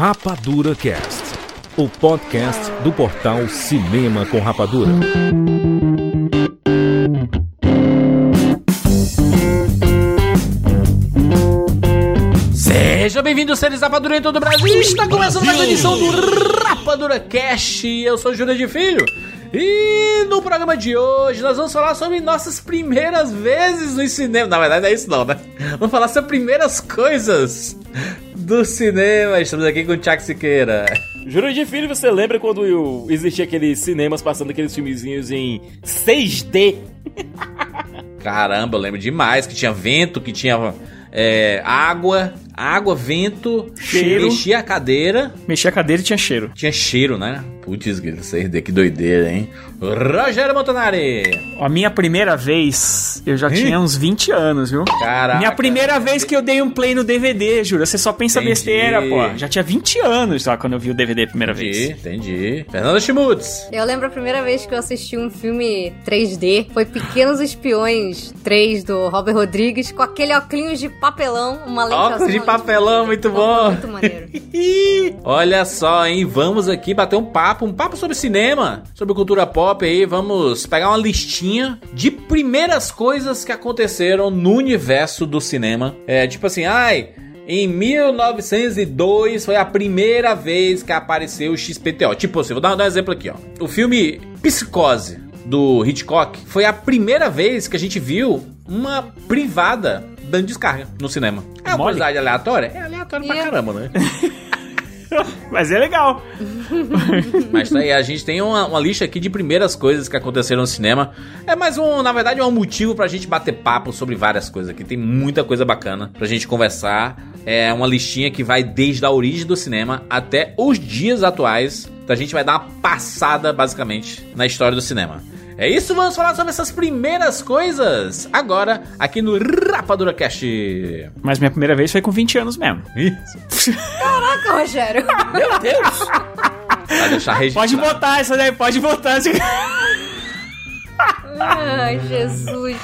Rapadura Cast, o podcast do portal Cinema com Rapadura. Seja bem-vindo, seres Rapadura em todo o Brasil. Está começando mais uma edição do Rapadura Cast. Eu sou Júlio de Filho. E no programa de hoje nós vamos falar sobre nossas primeiras vezes no cinema. Na verdade, não é isso não, né? Vamos falar sobre primeiras coisas do cinema. Estamos aqui com o Tiago Siqueira. De Filho, você lembra quando existia aqueles cinemas passando aqueles filmezinhos em 6D? Caramba, eu lembro demais que tinha vento, que tinha é, água, água, vento, Cheiro. mexia a cadeira. Mexia a cadeira e tinha cheiro. Tinha cheiro, né? Putz, 6D, que doideira, hein? Rogério Montanari! A minha primeira vez, eu já tinha uns 20 anos, viu? Caraca. Minha primeira vez que eu dei um play no DVD, juro. Você só pensa Entendi. besteira, pô. Já tinha 20 anos só quando eu vi o DVD a primeira Entendi, vez. entendi. Fernando Schmutz. Eu lembro a primeira vez que eu assisti um filme 3D, foi Pequenos Espiões 3 do Robert Rodrigues, com aquele óculos de papelão, uma lente Óculos azul, de lente papelão, muito bom. Muito maneiro. Olha só, hein? Vamos aqui bater um papo, um papo sobre cinema, sobre cultura pop aí. Vamos pegar uma listinha de primeiras coisas que aconteceram no universo do cinema. É tipo assim, ai. Em 1902 foi a primeira vez que apareceu o XPTO. Tipo assim, vou dar, dar um exemplo aqui, ó. O filme Psicose do Hitchcock foi a primeira vez que a gente viu uma privada dando descarga no cinema. É uma Mole. curiosidade aleatória? É aleatório pra caramba, né? Mas é legal. Mas tá aí, a gente tem uma, uma lista aqui de primeiras coisas que aconteceram no cinema. É mais um, na verdade, é um motivo pra gente bater papo sobre várias coisas aqui. Tem muita coisa bacana pra gente conversar. É uma listinha que vai desde a origem do cinema até os dias atuais. Então a gente vai dar uma passada, basicamente, na história do cinema. É isso, vamos falar sobre essas primeiras coisas agora aqui no Rapadura Cast. Mas minha primeira vez foi com 20 anos mesmo. Isso. Caraca, Rogério. Meu Deus! Pra deixar registrado. Pode botar essa daí, pode botar. Ai, Jesus.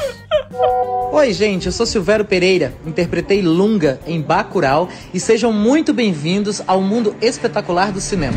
Oi, gente, eu sou Silvério Pereira, interpretei Lunga em Bacurau e sejam muito bem-vindos ao mundo espetacular do cinema.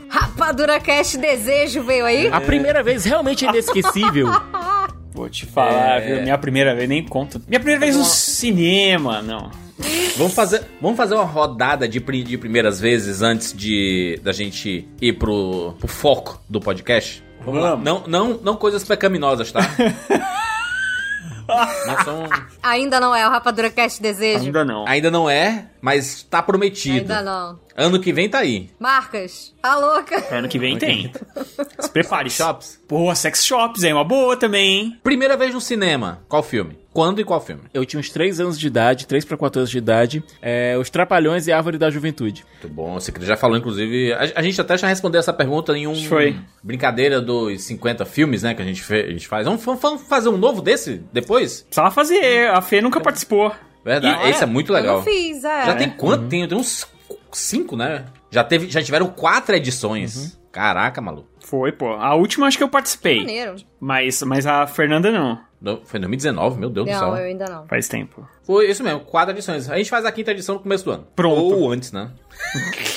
Rapadura Cast Desejo veio aí? A primeira vez realmente inesquecível. vou te falar, É. viu? Minha primeira vez, nem conta. Minha primeira vez no cinema, não. Vamos fazer, vamos fazer uma rodada de, de primeiras vezes antes de da gente ir pro, pro foco do podcast? Vamos lá. Vamos. Não, não, não coisas pecaminosas, tá? são, Ainda não é o Rapadura Cast Desejo? Ainda não. ainda não é, mas tá prometido. Ainda não. Ano que vem tá aí. Marcas, a louca. Ano que vem tem. Se prepare. Shops. Pô, sex shops é uma boa também, hein? Primeira vez no cinema. Qual filme? Quando e qual filme? Eu tinha uns 3 anos de idade, 3 pra 4 anos de idade. É, os Trapalhões e a Árvore da Juventude. Muito bom. Você já falou, inclusive. A, a gente até já respondeu essa pergunta em um. Foi. Brincadeira dos 50 filmes, né? Que a gente, fe- a gente faz. Vamos, vamos- vamos fazer um novo desse depois? Precisa lá fazer. A Fê nunca participou. Verdade. E- Esse é muito Eu legal. não fiz, é. Já tem quanto? Tem, tem uns cinco, né? Já, teve, já tiveram quatro edições. Caraca, maluco. Foi, pô. A última acho que eu participei. Maneiro. Mas, mas a Fernanda não. No- Foi em 2019, meu Deus do Não, céu. eu ainda não. Faz tempo. Foi isso mesmo, quatro edições. A gente faz a quinta edição no começo do ano. Pronto. Ou antes, né?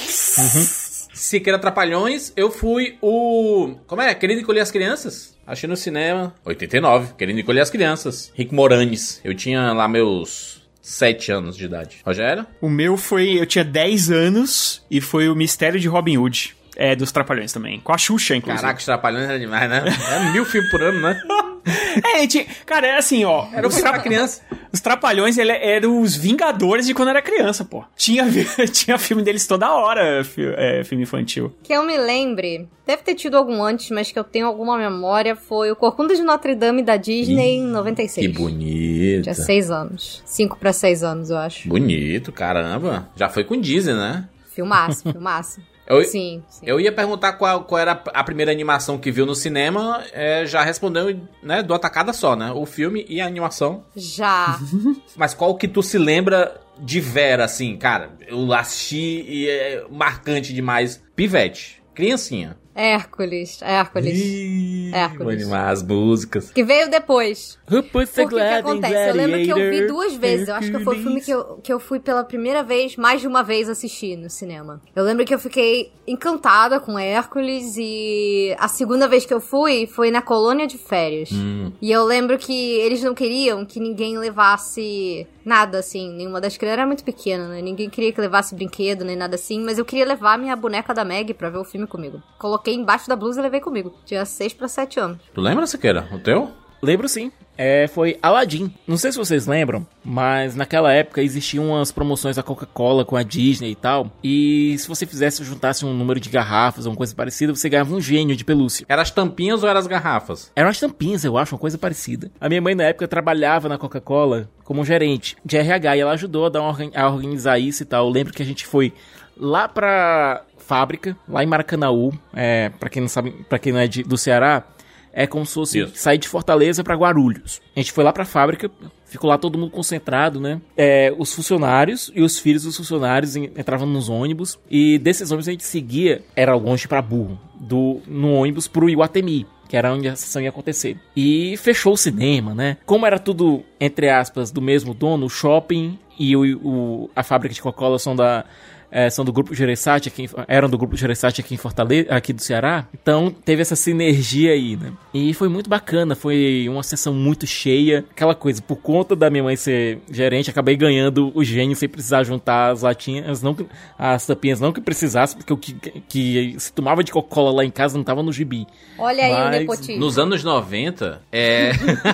Siqueira Trapalhões, eu fui o. Como é? Querendo encolher as crianças? Achei no cinema. 89, Querendo encolher as crianças. Rick Moranes. Eu tinha lá meus. 7 anos de idade. Rogério? O meu foi. Eu tinha 10 anos e foi o Mistério de Robin Hood. É, dos Trapalhões também. Com a Xuxa, inclusive. Caraca, os Trapalhões era demais, né? É mil filmes por ano, né? É, gente, cara, é assim, ó. Era o os, pra criança. os Trapalhões ele eram os Vingadores de quando era criança, pô. Tinha, tinha filme deles toda hora, fi- é, filme infantil. Que eu me lembre, deve ter tido algum antes, mas que eu tenho alguma memória, foi o Corcunda de Notre Dame da Disney em 96. Que bonito. Tinha seis anos. Cinco pra seis anos, eu acho. Bonito, caramba. Já foi com Disney, né? Filmaço, filmaço. Eu, Sim, sim. eu ia perguntar qual, qual era a primeira animação que viu no cinema, é, já respondeu, né, do atacada só, né? O filme e a animação. Já. Mas qual que tu se lembra de Vera, assim, cara? Eu assisti e é marcante demais. Pivete, criancinha. Hércules, Hércules. Ih, Hércules. Vou animar as músicas. Que veio depois. Who puts the Porque o que acontece? Eu lembro que eu vi duas vezes. Eu acho que foi o filme que eu, que eu fui pela primeira vez, mais de uma vez assistir no cinema. Eu lembro que eu fiquei encantada com Hércules e a segunda vez que eu fui foi na colônia de férias. E eu lembro que eles não queriam que ninguém levasse nada assim. Nenhuma das crianças era muito pequena, né? Ninguém queria que levasse brinquedo nem nada assim. Mas eu queria levar minha boneca da Meg pra ver o filme comigo. Coloquei embaixo da blusa e levei comigo. Tinha 6 pra 7 anos. Tu lembra, Siqueira? O teu? Lembro sim. É, foi Aladdin. Não sei se vocês lembram, mas naquela época existiam umas promoções da Coca-Cola com a Disney e tal. E se você fizesse, juntasse um número de garrafas ou uma coisa parecida, você ganhava um gênio de pelúcia. Era as tampinhas ou eram as garrafas? Eram as tampinhas, eu acho, uma coisa parecida. A minha mãe na época trabalhava na Coca-Cola como gerente de RH e ela ajudou a, dar uma a organizar isso e tal. Eu lembro que a gente foi lá pra fábrica, lá em Maracanaú, é, para quem não sabe, para quem não é de- do Ceará, é como se fosse Isso. sair de Fortaleza pra Guarulhos. A gente foi lá pra fábrica, ficou lá todo mundo concentrado, né? É, os funcionários e os filhos dos funcionários en- entravam nos ônibus e desses ônibus a gente seguia, era longe pra burro, do no ônibus pro Iguatemi. Que era onde a sessão ia acontecer. E fechou o cinema, né? Como era tudo, entre aspas, do mesmo dono, o shopping e o, o- a fábrica de Coca-Cola são da, é, são do grupo Gereissati, aqui em- eram do grupo Gereissati aqui em Fortaleza, aqui do Ceará. Então teve essa sinergia aí, né? E foi muito bacana, foi uma sessão muito cheia. Aquela coisa, por conta da minha mãe ser gerente, acabei ganhando o gênio sem precisar juntar as latinhas, não que- as tampinhas não que precisasse, porque o que, que se tomava de Coca-Cola lá em casa não tava no gibi. Olha aí o Mas nepotismo. Nos anos 90, é.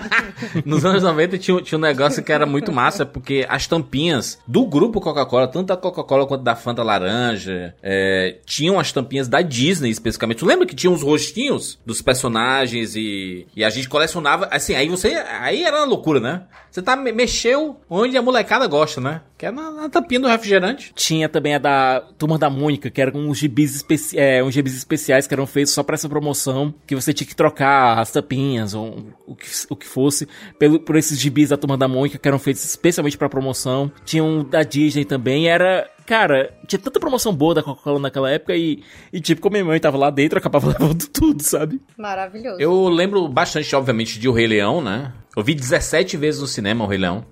Nos anos 90 tinha, tinha um negócio que era muito massa, porque as tampinhas do grupo Coca-Cola, tanto da Coca-Cola quanto da Fanta Laranja, é, tinham as tampinhas da Disney especificamente. Tu lembra que tinha uns rostinhos dos personagens e, e a gente colecionava. Assim, aí você. Aí era uma loucura, né? Você tá, me- mexeu onde a molecada gosta, né? Que é na, na tampinha do refrigerante. Tinha também a da Turma da Mônica, que eram uns gibis, especi é, uns gibis especiais que eram feitos só pra essa promoção, que você tinha que trocar as tampinhas ou o que, o que fosse pelo, por esses gibis da Turma da Mônica que eram feitos especialmente pra promoção. Tinha um da Disney também, era... Cara, tinha tanta promoção boa da Coca-Cola naquela época e, e, tipo, como minha mãe tava lá dentro, eu acabava levando tudo, sabe? Maravilhoso. Eu lembro bastante, obviamente, de O Rei Leão, né? Eu vi 17 vezes no cinema O Rei Leão.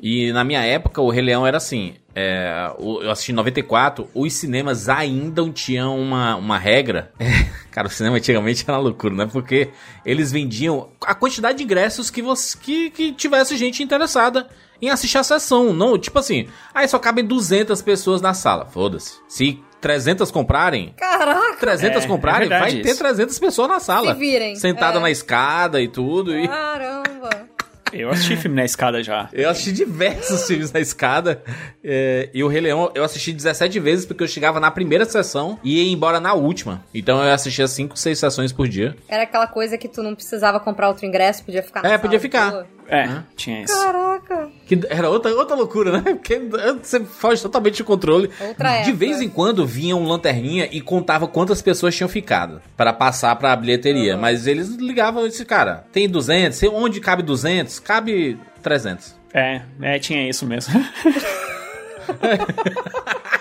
E na minha época, O Rei Leão era assim. é, eu assisti em 94, os cinemas ainda tinham uma, uma regra. cara, o cinema antigamente era uma loucura, né? Porque eles vendiam a quantidade de ingressos que, você, que, que tivesse gente interessada em assistir a sessão. Não, tipo assim, aí só cabem 200 pessoas na sala. Foda-se. Se 300 comprarem, Caraca! 300 É, comprarem, é vai ter isso. 300 pessoas na sala. Se virem, Sentada é. na escada e tudo. E Caramba! Eu assisti filme na escada já. eu assisti diversos filmes na escada. é, e o Rei Leão eu assisti 17 vezes porque eu chegava na primeira sessão e ia embora na última. Então eu assistia 5, 6 sessões por dia. Era aquela coisa que tu não precisava comprar outro ingresso, podia ficar na É, sala podia ficar. É, tinha isso. Caraca! Que era outra, outra loucura, né? Porque você foge totalmente do controle. Outra De época. vez em quando vinha um lanterninha e contava quantas pessoas tinham ficado para passar pra bilheteria. Mas eles ligavam e disse, cara, tem 200? Onde cabe 200? Cabe 300. É, é, tinha isso mesmo.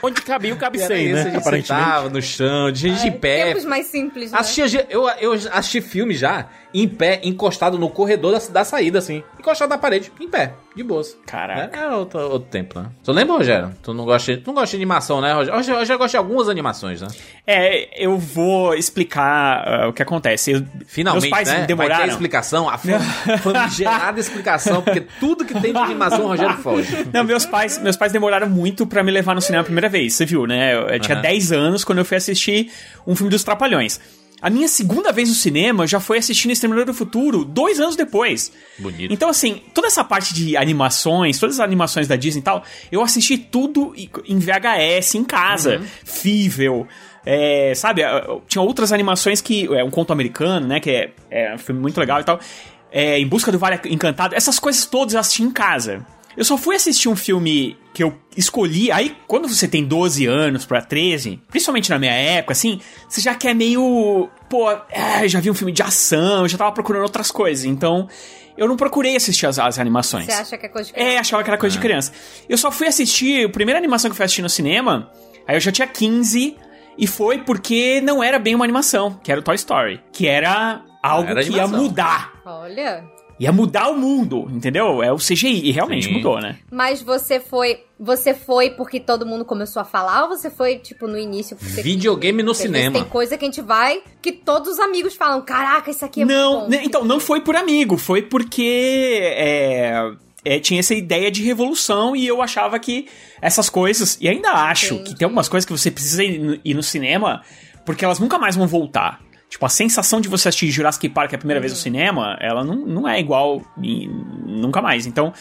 Onde cabia o cabe era 100, isso, a né? gente Aparentemente. sentava no chão, de gente de pé. Tempos mais simples, né? Assistia, eu, eu assisti filme já, em pé, encostado no corredor da, da saída, assim. Encostado na parede, em pé, de boas. Caraca. É, é outro, outro tempo, né? Tu lembra, Rogério? Tu não gosta, de- tu não gosta de animação, né, Rogério? Rogério, Rogério gosta de algumas animações, né? É, eu vou explicar ah, o que acontece. Eu- Finalmente, meus pais né? Vai ter a demoraram. explicação, a fam- famigerada explicação, porque tudo que tem de animação, o Rogério foge. Não, meus pais, meus pais demoraram muito pra me levar no cinema a primeira vez, você viu, né? Eu, eu tinha Aham. 10 anos quando eu fui assistir um filme dos Trapalhões. A minha segunda vez no cinema já foi assistindo Exterminador do Futuro, dois anos depois. Bonito. Então, assim, toda essa parte de animações, todas as animações da Disney e tal, eu assisti tudo em- VHS, em casa. Fível. É, sabe, eh, tinha outras animações que. É um conto americano, né? Que é, é um filme muito legal e tal. É, em busca do Vale Encantado. Essas coisas todas eu assisti em casa. Eu só fui assistir um filme que eu escolhi. Aí, quando você tem 12 anos pra 13, principalmente na minha época, assim, você já quer meio. Pô, é, já vi um filme de ação, eu já tava procurando outras coisas. Então, eu não procurei assistir as, as animações. Você acha que é coisa de criança? É, achava que era coisa de criança. Eu só fui assistir, a primeira animação que eu fui assistir no cinema, aí eu já tinha 15, e foi porque não era bem uma animação, que era o Toy Story. Que era algo Era que ia mudar. Olha. Ia mudar o mundo, entendeu? É o CGI, e realmente Sim. mudou, né? Mas você foi. Você foi porque todo mundo começou a falar ou você foi, tipo, no início? porque você Videogame no cinema. Tem coisa que a gente vai que todos os amigos falam: caraca, isso aqui é não, muito bom. né, então, não foi por amigo, foi porque é, é, tinha essa ideia de revolução e eu achava que essas coisas, e ainda acho Entendi. que tem algumas coisas que você precisa ir no, ir no cinema, porque elas nunca mais vão voltar. Tipo, a sensação de você assistir Jurassic Park a primeira vez no cinema, ela não, não é igual nunca mais. Então,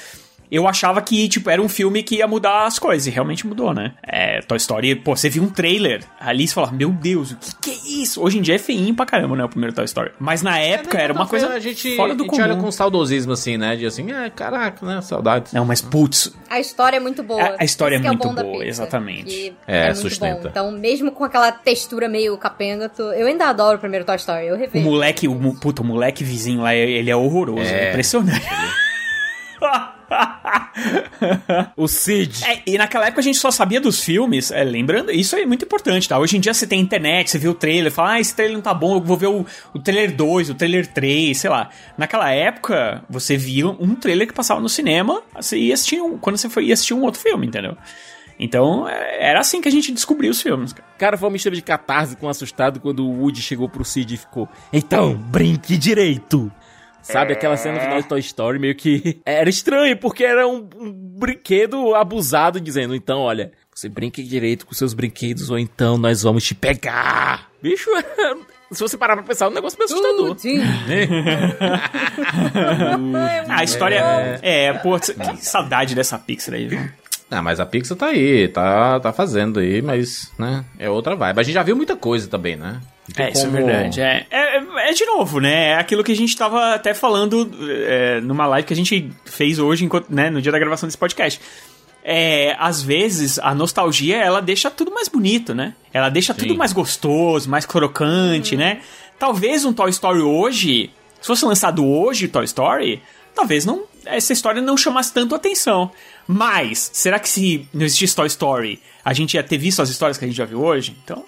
eu achava que, tipo, era um filme que ia mudar as coisas, e realmente mudou, né? É, Toy Story, pô, você viu um trailer ali e você fala, meu Deus, o que, que é isso? Hoje em dia é feinho pra caramba, né, o primeiro Toy Story. Mas na época era uma coisa a gente, fora do a gente comum. olha com saudosismo assim, né? De assim, ah, caraca, né? Saudades. Não, mas putz, A história é muito boa. A- a história é que o muito bom da boa, Pixar, exatamente. É, muito sustenta. bom. Então, mesmo com aquela textura meio capenga, tu- eu ainda adoro o primeiro Toy Story. Eu o revejo. moleque, o, puta, o moleque vizinho lá, ele é horroroso, é, É. impressionante. O Cid. É, e naquela época a gente só sabia dos filmes, é, lembrando, isso é muito importante, tá? Hoje em dia você tem internet, você vê o trailer, fala, ah, esse trailer não tá bom, eu vou ver o, o trailer 2, o trailer 3, sei lá. Naquela época, você via um trailer que passava no cinema, você ia assistir um, quando você foi, ia assistir um outro filme, entendeu? Então, é, era assim que a gente descobriu os filmes, cara. Cara, foi uma mistura de catarse com assustado quando o Woody chegou pro Cid e ficou. Então, brinque direito. Sabe, aquela cena no final de Toy Story meio que. Era estranho, porque era um, um brinquedo abusado dizendo: então, olha, você brinque direito com seus brinquedos, ou então nós vamos te pegar. Bicho, se você parar pra pensar, é um negócio meio assustador. Ah, a história. É, pô, que saudade dessa Pixar aí, viu? Ah, mas a Pixar tá aí, tá, tá fazendo aí, mas, né, é outra vibe. A gente já viu muita coisa também, né? É, isso é como- verdade. É, é, é de novo, né? É aquilo que a gente tava até falando é, numa live que a gente fez hoje, enquanto, né, no dia da gravação desse podcast. É, às vezes, a nostalgia, ela deixa tudo mais bonito, né? Ela deixa tudo mais gostoso, mais crocante, né? Talvez um Toy Story hoje, se fosse lançado hoje Toy Story, talvez não essa história não chamasse tanto atenção. Mas, será que se não existisse Toy Story, a gente ia ter visto as histórias que a gente já viu hoje? Então,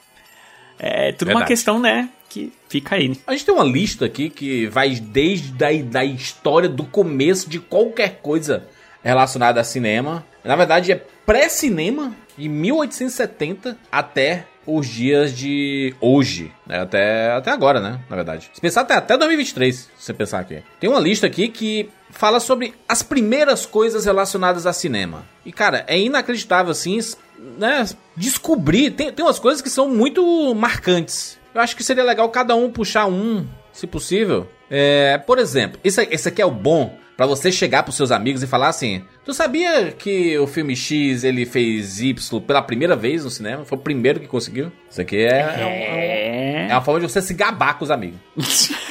é tudo uma Verdade. questão, né? Que fica aí. A gente tem uma lista aqui que vai desde a da história do começo de qualquer coisa relacionada a cinema. Na verdade, é pré-cinema, de 1870 até os dias de hoje. né? Até, até agora, né? Na verdade. Se pensar até, até 2023, se você pensar aqui. Tem uma lista aqui que fala sobre as primeiras coisas relacionadas a cinema. E, cara, é inacreditável, assim, né? Descobrir. Tem, tem umas coisas que são muito marcantes. Eu acho que seria legal cada um puxar um, se possível. É, por exemplo, esse, esse aqui é o bom pra você chegar pros seus amigos e falar assim: Tu sabia que o filme X ele fez Y pela primeira vez no cinema? Foi o primeiro que conseguiu? Isso aqui é, é, um- é uma forma de você se gabar com os amigos.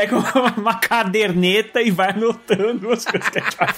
Pega uma, uma caderneta e vai anotando as coisas que a gente vai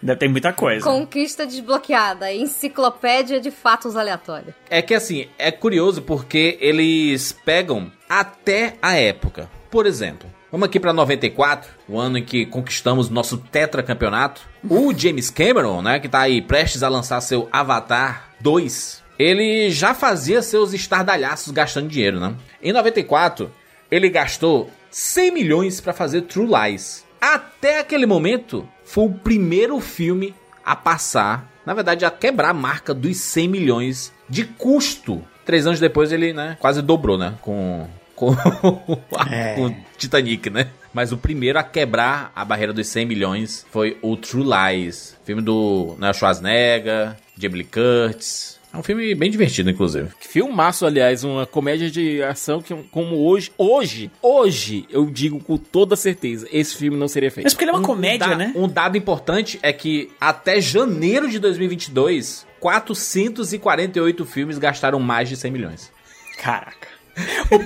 Ainda tem muita coisa. Conquista desbloqueada. Enciclopédia de fatos aleatórios. É que assim, é curioso porque eles pegam até a época. Por exemplo, vamos aqui pra 94, o ano em que conquistamos nosso tetracampeonato. O James Cameron, né, que tá aí prestes a lançar seu Avatar 2, ele já fazia seus estardalhaços gastando dinheiro, né? Em 94, ele gastou 100 milhões pra fazer True Lies. Até aquele momento, foi o primeiro filme a passar, na verdade, a quebrar a marca dos 100 milhões de custo. Três anos depois ele, né, quase dobrou, né, com com, com Titanic, né? Mas o primeiro a quebrar a barreira dos 100 milhões foi o True Lies, filme do né, Schwarzenegger, Jamie Curtis. É um filme bem divertido, inclusive. Filmaço, aliás, uma comédia de ação que, como hoje, hoje, hoje, eu digo com toda certeza, esse filme não seria feito. Mas porque ele é uma Um comédia, da- né? Um dado importante é que até janeiro de 2022, 448 filmes gastaram mais de 100 milhões. Caraca.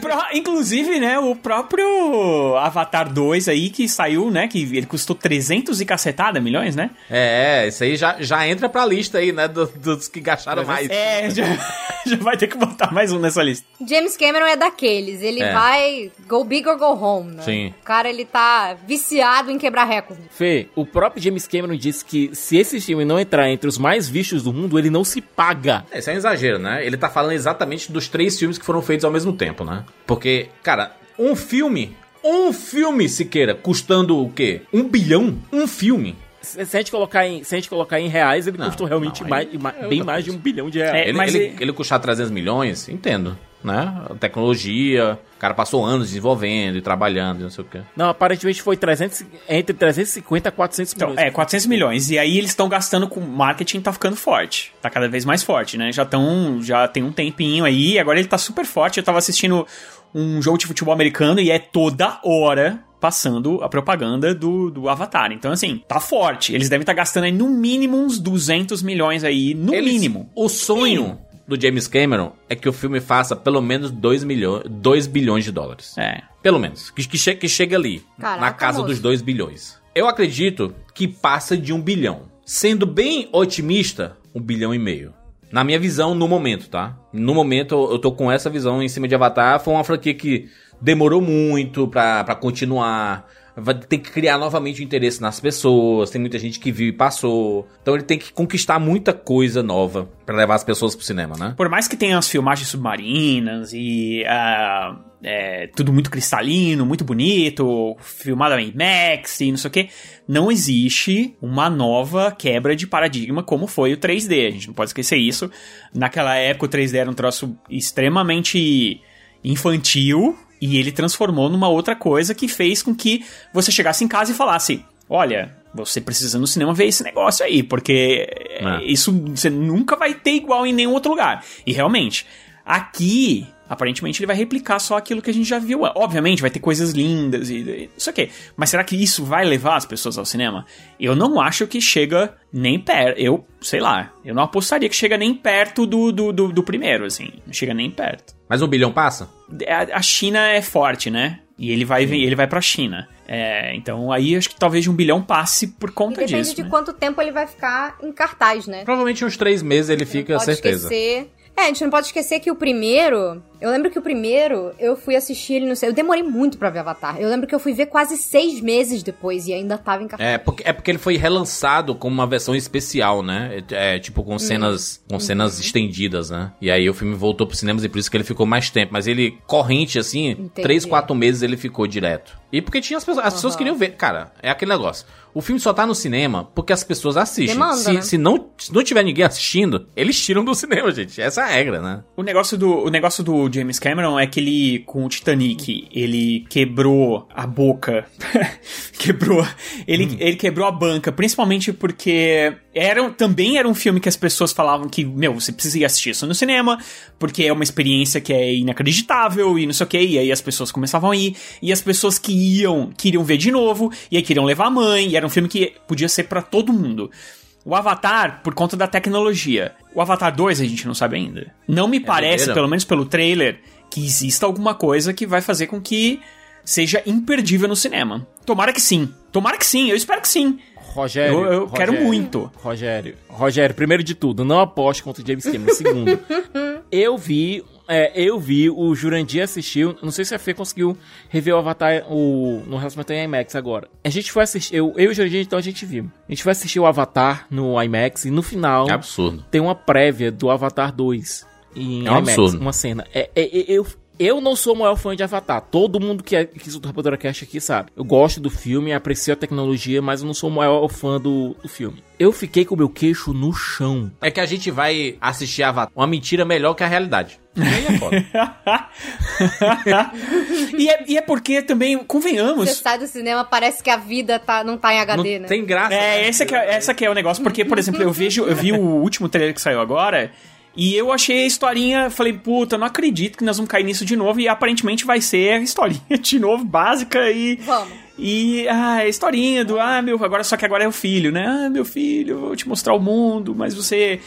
Pro, inclusive, né, o próprio Avatar 2 aí que saiu, né, que ele custou 300 e cacetada milhões, né? É, isso aí já, já entra pra lista aí, né, dos, dos que gastaram mais. É, já, já vai ter que botar mais um nessa lista. James Cameron é daqueles, ele É. vai go big or go home, né? Sim. O cara, ele tá viciado em quebrar recorde. Fê, o próprio James Cameron disse que se esse filme não entrar entre os mais vistos do mundo, ele não se paga. É, Isso é um exagero, né? Ele tá falando exatamente dos três filmes que foram feitos ao mesmo tempo, né? Porque, cara, um filme, um filme, Siqueira, custando o quê? Um bilhão? Um filme. Se a gente colocar em, se a gente colocar em reais, ele Não, custou realmente não, mais, ma- é bem mais de um bilhão de reais. É, ele, mas ele, e- ele custar 300 milhões, entendo, né? A tecnologia, o cara passou anos desenvolvendo e trabalhando e não sei o quê. Não, aparentemente foi 300, entre 350 a 400 Então, milhões. é, 400 milhões. E aí eles estão gastando com marketing, tá ficando forte. Tá cada vez mais forte, né? Já estão, já tem um tempinho aí, agora ele tá super forte. Eu tava assistindo um jogo de futebol americano e é toda hora passando a propaganda do, do Avatar. Então, assim, tá forte. Eles devem estar gastando aí no mínimo uns 200 milhões aí, no Eles- mínimo. O sonho do James Cameron é que o filme faça pelo menos 2 milhões, 2 bilhões de dólares. É. Pelo menos. Que, que, che que chegue ali. Caraca, na casa moço. dos 2 bilhões. Eu acredito que passa de um bilhão. Sendo bem otimista, um bilhão e meio. Na minha visão, no momento, tá? No momento, eu tô com essa visão em cima de Avatar. Foi uma franquia que demorou muito pra, pra continuar. Vai ter que criar novamente o interesse nas pessoas. Tem muita gente que viu e passou. Então ele tem que conquistar muita coisa nova pra levar as pessoas pro cinema, né? Por mais que tenha as filmagens submarinas e ah, é, tudo muito cristalino, muito bonito, filmado em IMAX e não sei o que, não existe uma nova quebra de paradigma como foi o 3D. A gente não pode esquecer isso. Naquela época o 3D era um troço extremamente infantil e ele transformou numa outra coisa que fez com que você chegasse em casa e falasse: Olha, você precisa no cinema ver esse negócio aí, porque É. isso você nunca vai ter igual em nenhum outro lugar. E realmente, aqui, aparentemente ele vai replicar só aquilo que a gente já viu. Obviamente vai ter coisas lindas e e isso aqui. Mas será que isso vai levar as pessoas ao cinema? Eu não acho que chega nem perto. Eu, sei lá, eu não apostaria que chega nem perto do, do, do, do primeiro, assim. Não chega nem perto. Mas um bilhão passa? A, a China é forte, né? E ele vai, ele vai pra China. É, então aí acho que talvez um bilhão passe por E conta depende disso. de né? quanto tempo ele vai ficar em cartaz, né? Provavelmente uns três meses ele fica, não pode certeza. esquecer. É, a gente não pode esquecer que o primeiro. Eu lembro que o primeiro eu fui assistir ele no sei. Eu demorei muito pra ver Avatar. Eu lembro que eu fui ver quase seis meses depois e ainda tava em cartaz. É porque, é porque ele foi relançado como uma versão especial, né? É, tipo com cenas com cenas estendidas, né? E aí o filme voltou pros cinemas e por isso que ele ficou mais tempo. Mas ele, corrente, assim, Entendi. três, quatro meses ele ficou direto. E porque tinha as pessoas. As pessoas queriam ver. Cara, é aquele negócio. O filme só tá no cinema porque as pessoas assistem. Demanda, se, né? se, não, se não tiver ninguém assistindo, eles tiram do cinema, gente. Essa é a regra, né? O negócio, do, o negócio do James Cameron é que ele, com o Titanic, ele quebrou a boca. quebrou. Ele, ele quebrou a banca, principalmente porque era, também era um filme que as pessoas falavam que, meu, você precisa ir assistir isso no cinema, porque é uma experiência que é inacreditável e não sei o que. E aí as pessoas começavam a ir, e as pessoas que iam queriam ver de novo, e aí queriam levar a mãe, e era um filme que podia ser pra todo mundo. O Avatar, por conta da tecnologia. O Avatar 2 a gente não sabe ainda. Não me parece, doideira. pelo menos pelo trailer, que exista alguma coisa que vai fazer com que seja imperdível no cinema. Tomara que sim. Tomara que sim, eu espero que sim. Rogério. Eu- eu quero Rogério, muito. Rogério. Rogério, primeiro de tudo, não aposte contra o James Cameron. Segundo, eu vi. é, eu vi, o Jurandir assistiu. Não sei se a Fê conseguiu rever o Avatar o, no relacionamento em IMAX agora. A gente foi assistir. Eu, eu e o Jurandir, então a gente viu. A gente foi assistir o Avatar no IMAX e no final É absurdo. tem uma prévia do Avatar 2 em É um IMAX, absurdo. uma cena. É, é- é- eu, eu não sou o maior fã de Avatar. Todo mundo que, é, que escuta o Rapadura Cast aqui sabe. Eu gosto do filme, aprecio a tecnologia, mas eu não sou o maior fã do, do filme. Eu fiquei com o meu queixo no chão. É que a gente vai assistir Avatar. Uma mentira melhor que a realidade. E é foda. e, é, e é porque também, Você convenhamos. sai do cinema, parece que a vida tá, não tá em HD, Não né? tem graça. É, né? esse que é, essa que é o negócio, porque, por exemplo, eu vejo, eu vi o último trailer que saiu agora. E eu achei a historinha, falei, puta, não acredito que nós vamos cair nisso de novo. E aparentemente vai ser a historinha de novo, básica e. Vamos. E ah, a historinha do, ah, meu, agora só que agora é o filho, né? Ah, meu filho, vou te mostrar o mundo, mas você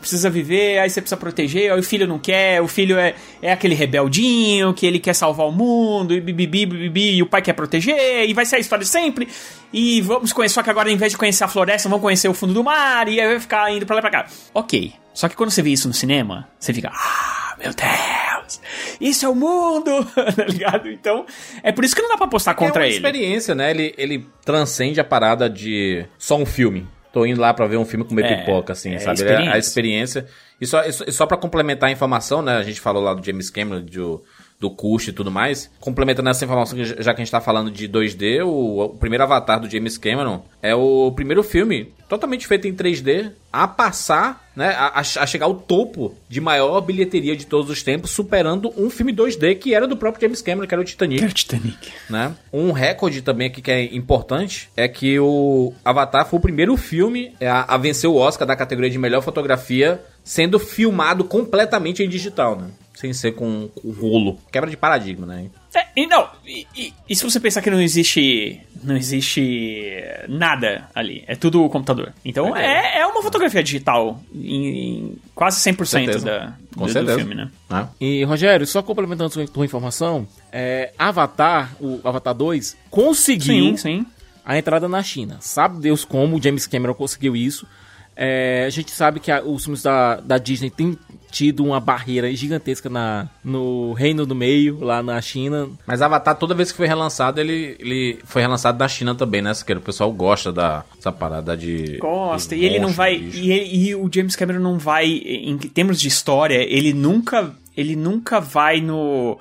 precisa viver, aí você precisa proteger, aí o filho não quer, o filho é, é aquele rebeldinho, que ele quer salvar o mundo, e bibibi, bibibi, e o pai quer proteger, e vai ser a história sempre. E vamos conhecer, só que agora, ao invés de conhecer a floresta, vamos conhecer o fundo do mar, e aí vai ficar indo pra lá e pra cá. Ok. Só que quando você vê isso no cinema, você fica, ah, meu Deus, isso é o mundo, tá ligado? Então, é por isso que não dá pra apostar contra é uma ele. experiência, né? Ele, ele transcende a parada de só um filme. Tô indo lá pra ver um filme comer É, pipoca, assim, é sabe? experiência. A experiência. E só, e só, e só pra complementar a informação, né? A gente falou lá do James Cameron, do, do custo e tudo mais. Complementando essa informação, que já que a gente tá falando de 2D, o, o primeiro Avatar do James Cameron é o primeiro filme totalmente feito em 3D a passar, né? A, a- chegar ao topo de maior bilheteria de todos os tempos, superando um filme 2D que era do próprio James Cameron, que era o Titanic Quero Titanic. né? Um recorde também aqui que é importante é que o Avatar foi o primeiro filme a, a vencer o Oscar da categoria de melhor fotografia, sendo filmado completamente em digital, né? Sem ser com, com rolo. Quebra de paradigma, né? É, e não, e, e- e se você pensar que não existe. Não existe nada ali. É tudo computador. Então é, é uma fotografia digital em, em quase 100% Certeza. da, Com do, do filme, né? Né? E, Rogério, só complementando sua, tua informação, é, Avatar, o Avatar 2, conseguiu Sim, sim. a entrada na China. Sabe Deus como o James Cameron conseguiu isso. É, a gente sabe que a- os filmes da, da Disney têm tido uma barreira gigantesca na, no Reino do Meio, lá na China. Mas Avatar, toda vez que foi relançado, ele, ele foi relançado na China também, né? Siqueira? O pessoal gosta da, dessa parada de. Gosta, de e ele não vai. E, ele- e o James Cameron não vai. Em termos de história, ele nunca. Ele nunca vai no.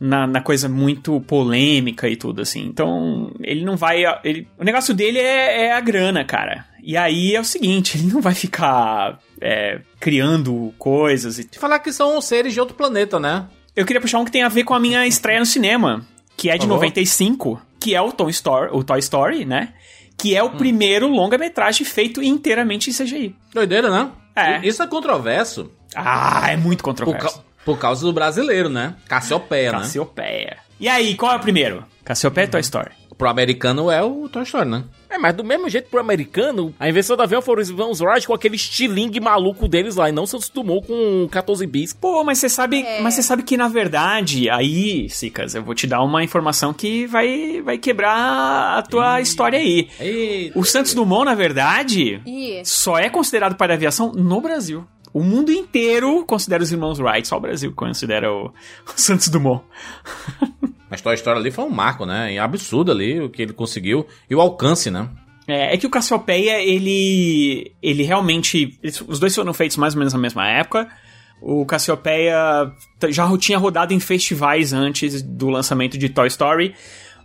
Na, na coisa muito polêmica e tudo, assim. Então, ele não vai. Ele, o negócio dele é, é a grana, cara. E aí é o seguinte, ele não vai ficar é, criando coisas e falar que são seres de outro planeta, né? eu queria puxar um que tem a ver com a minha estreia no cinema, que é de favor. 95, que é o Toy Story, o Toy Story, né? Que é o primeiro longa-metragem feito inteiramente em CGI. Doideira, né? É. Isso é controverso Ah, é muito controverso. Por causa do brasileiro, né? Cassiopeia, né? Cassiopeia. E aí, qual é o primeiro? Cassiopeia ou Toy Story? Pro americano é o Toy Story, né? É, mas do mesmo jeito pro americano, a invenção do avião foram os irmãos Wright com aquele estilingue maluco deles lá, e não Santos Dumont com 14 bis. Pô, mas você sabe, mas você sabe que na verdade, aí, Sicas, eu vou te dar uma informação que vai, vai quebrar a tua história aí. Eita. O Santos Dumont, na verdade, só é considerado pai da aviação no Brasil. O mundo inteiro considera os irmãos Wright, só o Brasil considera o, o Santos Dumont. Mas Toy Story ali foi um marco, né? E absurdo ali o que ele conseguiu. E o alcance, né? É, é que o Cassiopeia, ele. Ele realmente. eles- os dois foram feitos mais ou menos na mesma época. O Cassiopeia já tinha rodado em festivais antes do lançamento de Toy Story.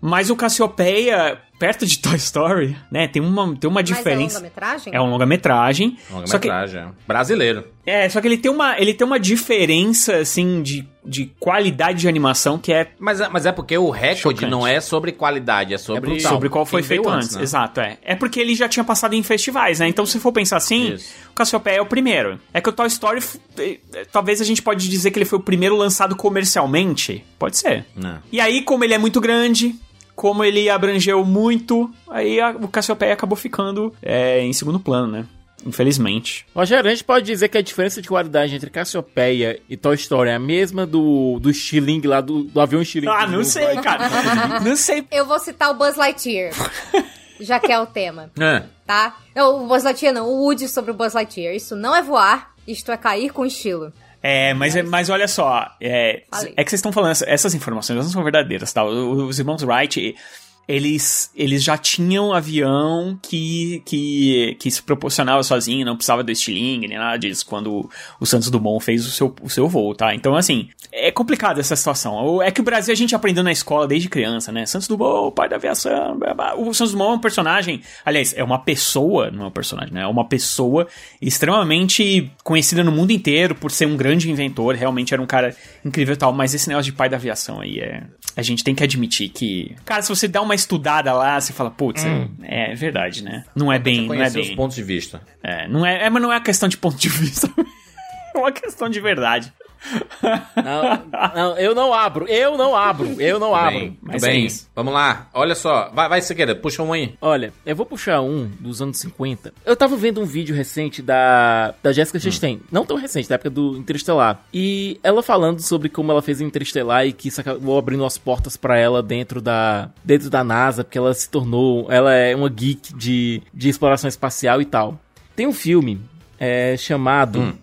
Mas o Cassiopeia, perto de Toy Story, né, tem uma, tem uma Mas é diferença. longa-metragem? É um longa-metragem. Só que, Longa-metragem. é. Brasileiro. é, só que ele tem uma, ele tem uma diferença, assim, de, de qualidade de animação que é Mas, é- mas é porque o recorde Chocante. não é sobre qualidade, é sobre, brutal. sobre qual foi feito antes. né? Exato, é. É porque ele já tinha passado em festivais, né? Então, se for pensar assim, Isso. o Cassiopeia é o primeiro. É que o Toy Story, eh, talvez a gente pode dizer que ele foi o primeiro lançado comercialmente. Pode ser. Não. E aí, como ele é muito grande, como ele abrangeu muito, aí a- o Cassiopeia acabou ficando é, em segundo plano, né? Infelizmente. Rogério, a gente pode dizer que a diferença de qualidade entre Cassiopeia e Toy Story é a mesma do, do estilingue lá, do, do avião estilingue. Ah, não sei, Wright. cara. não sei. Eu vou citar o Buzz Lightyear. já que é o tema, É. tá? Não, o Buzz Lightyear não, o Woody sobre o Buzz Lightyear. Isso não é voar, isto é cair com estilo. É, mas, é- mas olha só, é, é que vocês estão falando, essa- essas informações não são verdadeiras, tá? Os irmãos Wright, eles, eles já tinham avião que, que, que se proporcionava sozinho, não precisava do estilingue, nem nada disso, quando o Santos Dumont fez o seu, o seu voo, tá? Então, assim, é complicado essa situação. É que o Brasil a gente aprendeu na escola desde criança, né? Santos Dumont, pai da aviação, blá, blá. o Santos Dumont é um personagem, aliás, é uma pessoa, não é um personagem, né? É uma pessoa extremamente conhecida no mundo inteiro por ser um grande inventor, realmente era um cara incrível e tal, mas esse negócio de pai da aviação aí é. A gente tem que admitir que. Cara, se você dá uma estudada lá, você fala, putz, é, é verdade, né? Não é bem. Não é Conhecer os bem. pontos de vista. É, não é, é, mas não é uma questão de ponto de vista. é uma questão de verdade. Não, não, eu não abro, eu não abro, eu não abro. Bem, Mas bem. é isso. Vamos lá. Olha só. Vai, vai Siqueira, puxa um aí. Olha, eu vou puxar um dos anos 50. Eu tava vendo um vídeo recente da, da Jessica Chastain. Não tão recente, da época do Interestelar. E ela falando sobre como ela fez Interestelar e que isso acabou abrindo as portas pra ela dentro da, dentro da NASA, porque ela se tornou. Ela é uma geek de, de exploração espacial e tal. Tem um filme é, chamado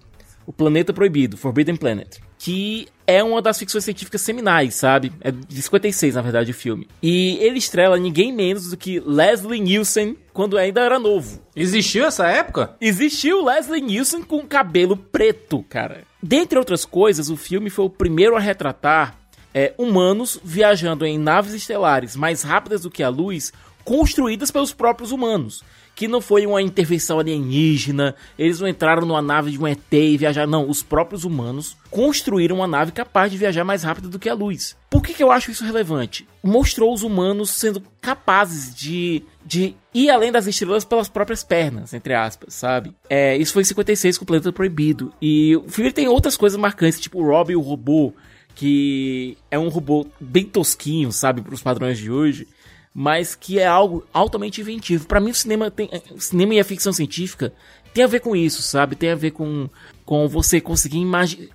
O Planeta Proibido, Forbidden Planet. Que é uma das ficções científicas seminais, sabe? É de 56, na verdade, o filme. E ele estrela ninguém menos do que Leslie Nielsen quando ainda era novo. Existiu essa época? Existiu Leslie Nielsen com cabelo preto, cara. Dentre outras coisas, o filme foi o primeiro a retratar é, humanos viajando em naves estelares mais rápidas do que a luz, construídas pelos próprios humanos. Que não foi uma intervenção alienígena, eles não entraram numa nave de um ET e viajaram. Não, os próprios humanos construíram uma nave capaz de viajar mais rápido do que a luz. Por que, que eu acho isso relevante? Mostrou os humanos sendo capazes de, de ir além das estrelas pelas próprias pernas, entre aspas, sabe? É, isso foi em 56 com o Planeta Proibido. E o filme tem outras coisas marcantes, tipo o Robbie o robô, que é um robô bem tosquinho, sabe, para os padrões de hoje, mas que é algo altamente inventivo. Para mim, o cinema, tem, o cinema e a ficção científica tem a ver com isso, sabe? Tem a ver com, com você conseguir imaginar.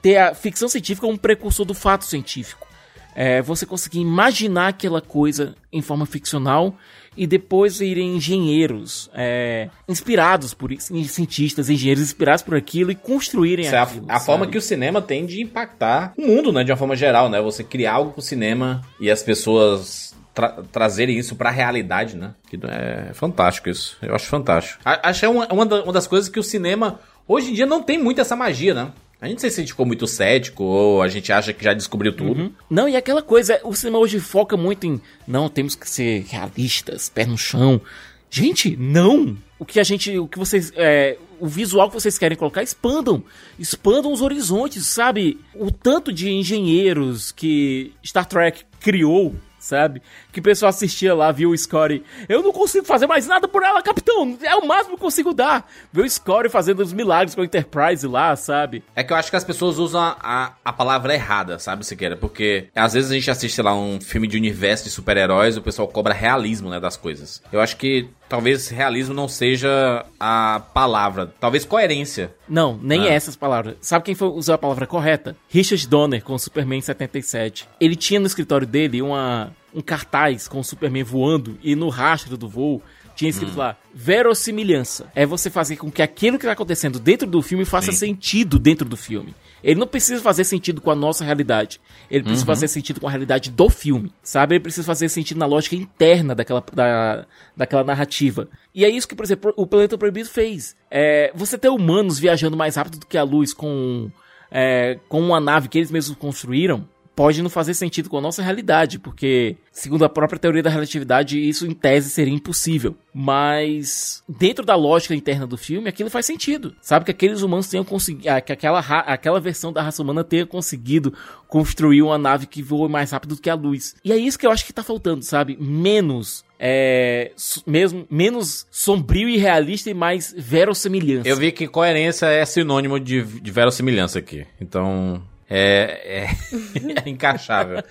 ter a ficção científica um precursor do fato científico. É, você conseguir imaginar aquela coisa em forma ficcional e depois irem engenheiros é, inspirados por isso, cientistas, engenheiros inspirados por aquilo e construírem Essa é a- aquilo. a, forma que o cinema tem de impactar o mundo, né? De uma forma geral, né? Você criar algo pro cinema e as pessoas tra- trazerem isso pra realidade, né? Que é fantástico isso. Eu acho fantástico. A- Acho que é uma, uma da- uma das coisas que o cinema hoje em dia não tem muito essa magia, né? A gente não sei se a gente ficou muito cético ou a gente acha que já descobriu tudo. Não, e aquela coisa, o cinema hoje foca muito em. Não, temos que ser realistas, pé no chão. Gente, não! O que a gente. O que vocês. é, o visual que vocês querem colocar, expandam. Expandam os horizontes, sabe? O tanto de engenheiros que Star Trek criou. Sabe? Que o pessoal assistia lá, viu o Scotty. Eu não consigo fazer mais nada por ela, capitão. É o máximo que eu consigo dar. Ver o Scotty fazendo os milagres com a Enterprise lá, sabe? É que eu acho que as pessoas usam a, a, a palavra errada, sabe, Siqueira? Porque às vezes a gente assiste, sei lá, um filme de universo de super-heróis, o pessoal cobra realismo, né, das coisas. Eu acho que talvez realismo não seja a palavra, talvez coerência. Não, nem Ah. essas palavras. Sabe quem foi, usou a palavra correta? Richard Donner com Superman 77. Ele tinha no escritório dele uma, um cartaz com o Superman voando e no rastro do voo tinha escrito lá verossimilhança. É você fazer com que aquilo que está acontecendo dentro do filme faça Sim. sentido dentro do filme. Ele não precisa fazer sentido com a nossa realidade. Ele precisa fazer sentido com a realidade do filme, sabe? Ele precisa fazer sentido na lógica interna daquela, da, daquela narrativa. E é isso que, por exemplo, o Planeta Proibido fez. É, você ter humanos viajando mais rápido do que a luz com, é, com uma nave que eles mesmos construíram pode não fazer sentido com a nossa realidade, porque, segundo a própria teoria da relatividade, isso em tese seria impossível. Mas, dentro da lógica interna do filme, aquilo faz sentido. Sabe que aqueles humanos tenham conseguido, ah, que aquela, aquela versão da raça humana tenha conseguido construir uma nave que voa mais rápido do que a luz. E é isso que eu acho que tá faltando, sabe? Menos. É, mesmo menos sombrio e realista e mais verossimilhança. Eu vi que coerência é sinônimo de, de verossimilhança aqui. Então, é, é, é encaixável.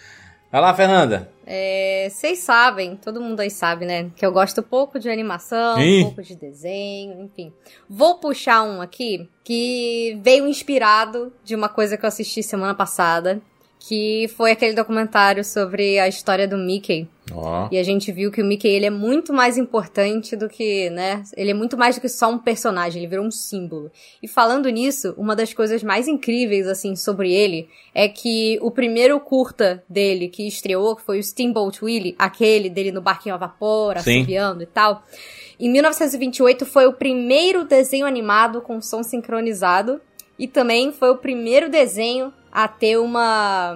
Vai lá, Fernanda. É, Vocês sabem, todo mundo aí sabe, né? Que eu gosto pouco de animação, Ih. pouco de desenho, enfim. Vou puxar um aqui que veio inspirado de uma coisa que eu assisti semana passada, que foi aquele documentário sobre a história do Mickey. Ó. E a gente viu que o Mickey ele é muito mais importante do que, né? Ele é muito mais do que só um personagem, ele virou um símbolo. E falando nisso, uma das coisas mais incríveis assim sobre ele é que o primeiro curta dele que estreou, que foi o Steamboat Willie, aquele dele no barquinho a vapor, assobiando e tal. Em 1928 foi o primeiro desenho animado com som sincronizado e também foi o primeiro desenho a ter uma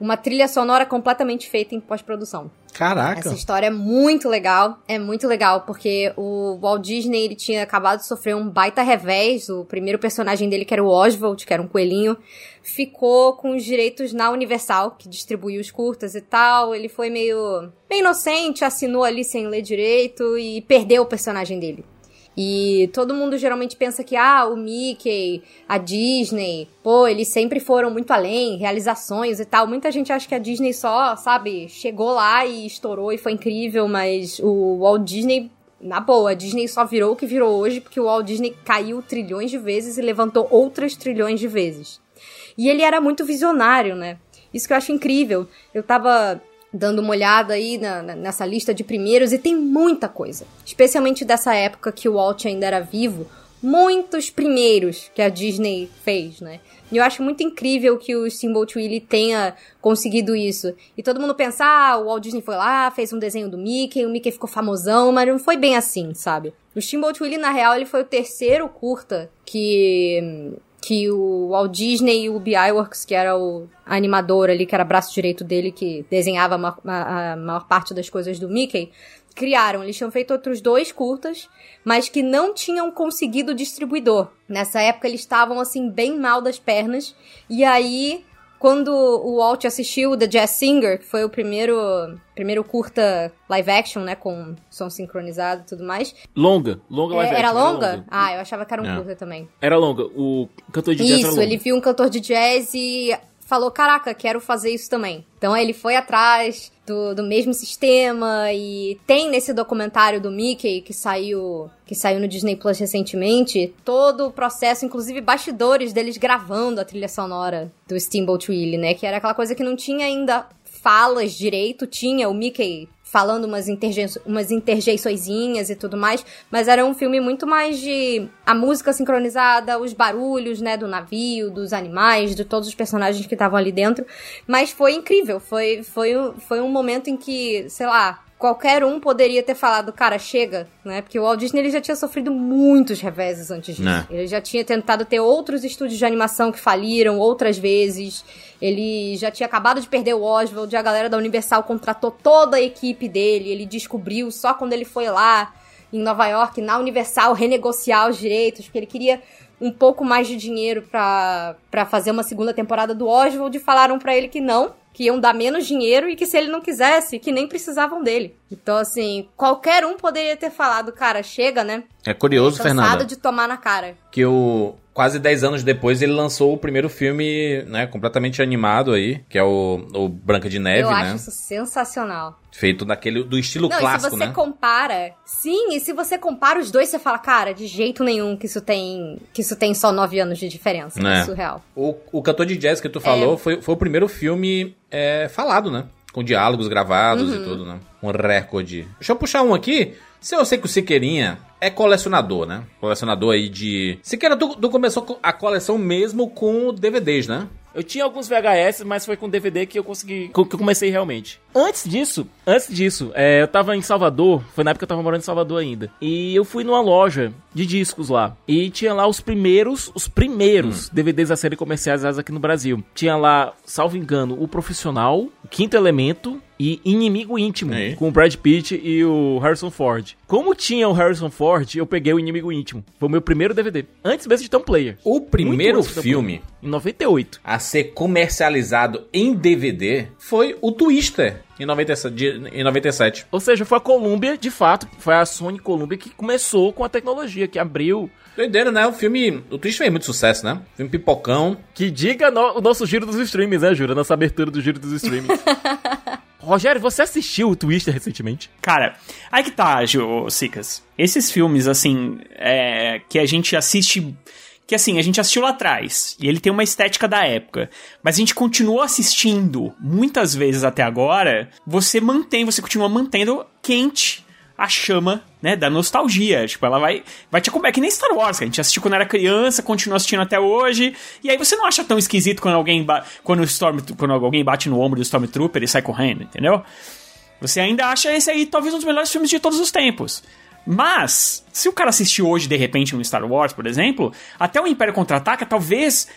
uma trilha sonora completamente feita em pós-produção. Caraca. Essa história é muito legal, é muito legal, porque o Walt Disney, ele tinha acabado de sofrer um baita revés, o primeiro personagem dele, que era o Oswald, que era um coelhinho, ficou com os direitos na Universal, que distribuiu os curtas e tal, ele foi meio, meio inocente, assinou ali sem ler direito e perdeu o personagem dele. E todo mundo geralmente pensa que, ah, o Mickey, a Disney, pô, eles sempre foram muito além, realizações e tal. Muita gente acha que a Disney só, sabe, chegou lá e estourou e foi incrível, mas o Walt Disney na boa, a Disney só virou o que virou hoje porque o Walt Disney caiu trilhões de vezes e levantou outras trilhões de vezes. E ele era muito visionário, né? Isso que eu acho incrível. Eu tava dando uma olhada aí na, nessa lista de primeiros e tem muita coisa. Especialmente dessa época que o Walt ainda era vivo, muitos primeiros que a Disney fez, né? E eu acho muito incrível que o Steamboat Willie tenha conseguido isso. E todo mundo pensa, ah, o Walt Disney foi lá, fez um desenho do Mickey, o Mickey ficou famosão, mas não foi bem assim, sabe? O Steamboat Willie, na real, ele foi o terceiro curta que que o Walt Disney e o B. Iwerks, que era o animador ali, que era braço direito dele, que desenhava a, a maior parte das coisas do Mickey, criaram. Eles tinham feito outros dois curtas, mas que não tinham conseguido distribuidor. Nessa época eles estavam assim bem mal das pernas. E aí quando o Walt assistiu The Jazz Singer, que foi o primeiro, primeiro curta live action, né, com som sincronizado e tudo mais. Longa, longa live é, action. Era longa? Era longa? Ah, eu achava que era um é. curta também. Era longa, o cantor de jazz Isso, ele viu um cantor de jazz e falou, caraca, quero fazer isso também. Então ele foi atrás do, do mesmo sistema e tem nesse documentário do Mickey que saiu que saiu no Disney Plus recentemente, todo o processo, inclusive bastidores deles gravando a trilha sonora do Steamboat Willie, né? Que era aquela coisa que não tinha ainda falas direito, tinha o Mickey falando umas, interje umas interjeiçõezinhas e tudo mais, mas era um filme muito mais de a música sincronizada, os barulhos, né, do navio, dos animais, de todos os personagens que estavam ali dentro, mas foi incrível, foi, foi, foi um momento em que, sei lá, qualquer um poderia ter falado, cara, chega, né? Porque o Walt Disney ele já tinha sofrido muitos reveses antes disso. É. Ele já tinha tentado ter outros estúdios de animação que faliram outras vezes. Ele já tinha acabado de perder o Oswald, a galera da Universal contratou toda a equipe dele. Ele descobriu só quando ele foi lá em Nova York, na Universal, renegociar os direitos, porque ele queria um pouco mais de dinheiro para fazer uma segunda temporada do Oswald e falaram para ele que não, que iam dar menos dinheiro e que se ele não quisesse, que nem precisavam dele. Então, assim, qualquer um poderia ter falado, cara, chega, né? É curioso, Fernanda. de tomar na cara. Que o quase 10 anos depois ele lançou o primeiro filme, né, completamente animado aí, que é o, o Branca de Neve, Eu né? Eu acho isso sensacional. Feito daquele do estilo Não, clássico, se você né? compara, sim, e se você compara os dois, você fala, cara, de jeito nenhum que isso tem, que isso tem só 9 anos de diferença, é, é surreal. O, o cantor de jazz que tu falou é. foi, foi o primeiro filme é, falado, né? Com diálogos gravados uhum. e tudo, né? Um recorde. Deixa eu puxar um aqui. Se eu sei que o Siqueirinha é colecionador, né? Colecionador aí de. Siqueira, tu, tu começou a coleção mesmo com DVDs, né? Eu tinha alguns VHS, mas foi com DVD que eu consegui. que eu comecei realmente. Antes disso, antes disso, é, eu tava em Salvador, foi na época que eu tava morando em Salvador ainda. E eu fui numa loja de discos lá. E tinha lá os primeiros, os primeiros hum. DVDs a serem comercializados aqui no Brasil. Tinha lá, salvo engano, o Profissional, o Quinto Elemento, e Inimigo Íntimo, Aí. com o Brad Pitt e o Harrison Ford. Como tinha o Harrison Ford, eu peguei o Inimigo Íntimo. Foi o meu primeiro DVD, antes mesmo de ter um player. O primeiro filme em 98 a ser comercializado em DVD foi o Twister. Em 97, em 97. Ou seja, foi a Columbia, de fato, foi a Sony Columbia que começou com a tecnologia, que abriu Doideira, né? O filme. O Twist fez muito sucesso, né? filme pipocão. Que diga no, o nosso giro dos streams, né, Jura? Nossa abertura do giro dos streams. Rogério, você assistiu o Twister recentemente? Cara, aí que tá, Gil, Sicas. Esses filmes, assim, é, que a gente assiste que assim, a gente assistiu lá atrás, e ele tem uma estética da época, mas a gente continuou assistindo muitas vezes até agora, você mantém, você continua mantendo quente a chama, né, da nostalgia. Tipo, ela vai, vai te acompanhar, é que nem Star Wars, que a gente assistiu quando era criança, continua assistindo até hoje, e aí você não acha tão esquisito quando alguém, quando o Storm, quando alguém bate no ombro do Stormtrooper e sai correndo, entendeu? Você ainda acha esse aí talvez um dos melhores filmes de todos os tempos. Mas, se o cara assistir hoje, de repente, no Star Wars, por exemplo, até o Império Contra-Ataca, talvez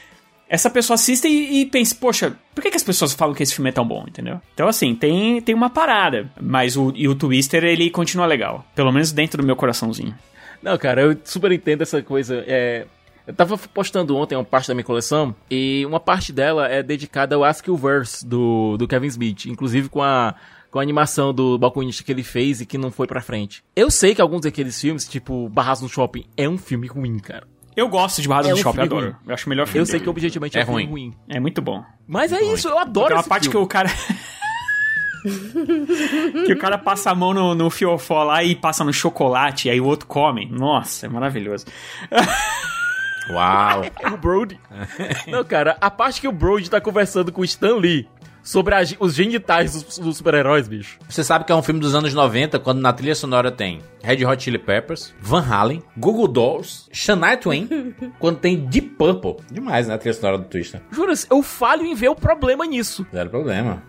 essa pessoa assista e, e pense, poxa, por que, que, as pessoas falam que esse filme é tão bom, entendeu? Então, assim, tem, tem uma parada. Mas o, e o Twister, ele continua legal. Pelo menos dentro do meu coraçãozinho. Não, cara, eu super entendo essa coisa. É, eu tava postando ontem uma parte da minha coleção e uma parte dela é dedicada ao Ask Verse do, do Kevin Smith, inclusive com a com a animação do balconista que ele fez e que não foi pra frente. Eu sei que alguns daqueles filmes, tipo Barras no Shopping, é um filme ruim, cara. Eu gosto de Barras É no um Shopping, adoro. ruim. Eu acho o melhor filme. Eu sei dele. que objetivamente é, É um ruim. ruim. É muito bom. Mas é isso, eu adoro uma esse parte que o cara. que o cara passa a mão no, no fiofó lá e passa no chocolate, e aí o outro come. Nossa, é maravilhoso. Uau. O Brody. Não, cara, a parte que o Brody tá conversando com o Stan Lee sobre a- os genitais dos, dos super-heróis, bicho. Você sabe que é um filme dos anos 90, quando na trilha sonora tem Red Hot Chili Peppers, Van Halen, Google Dolls, Shania Twain, quando tem Deep Purple. Demais, né, a trilha sonora do Twister. Juras, eu falho em ver o problema nisso. Zero problema.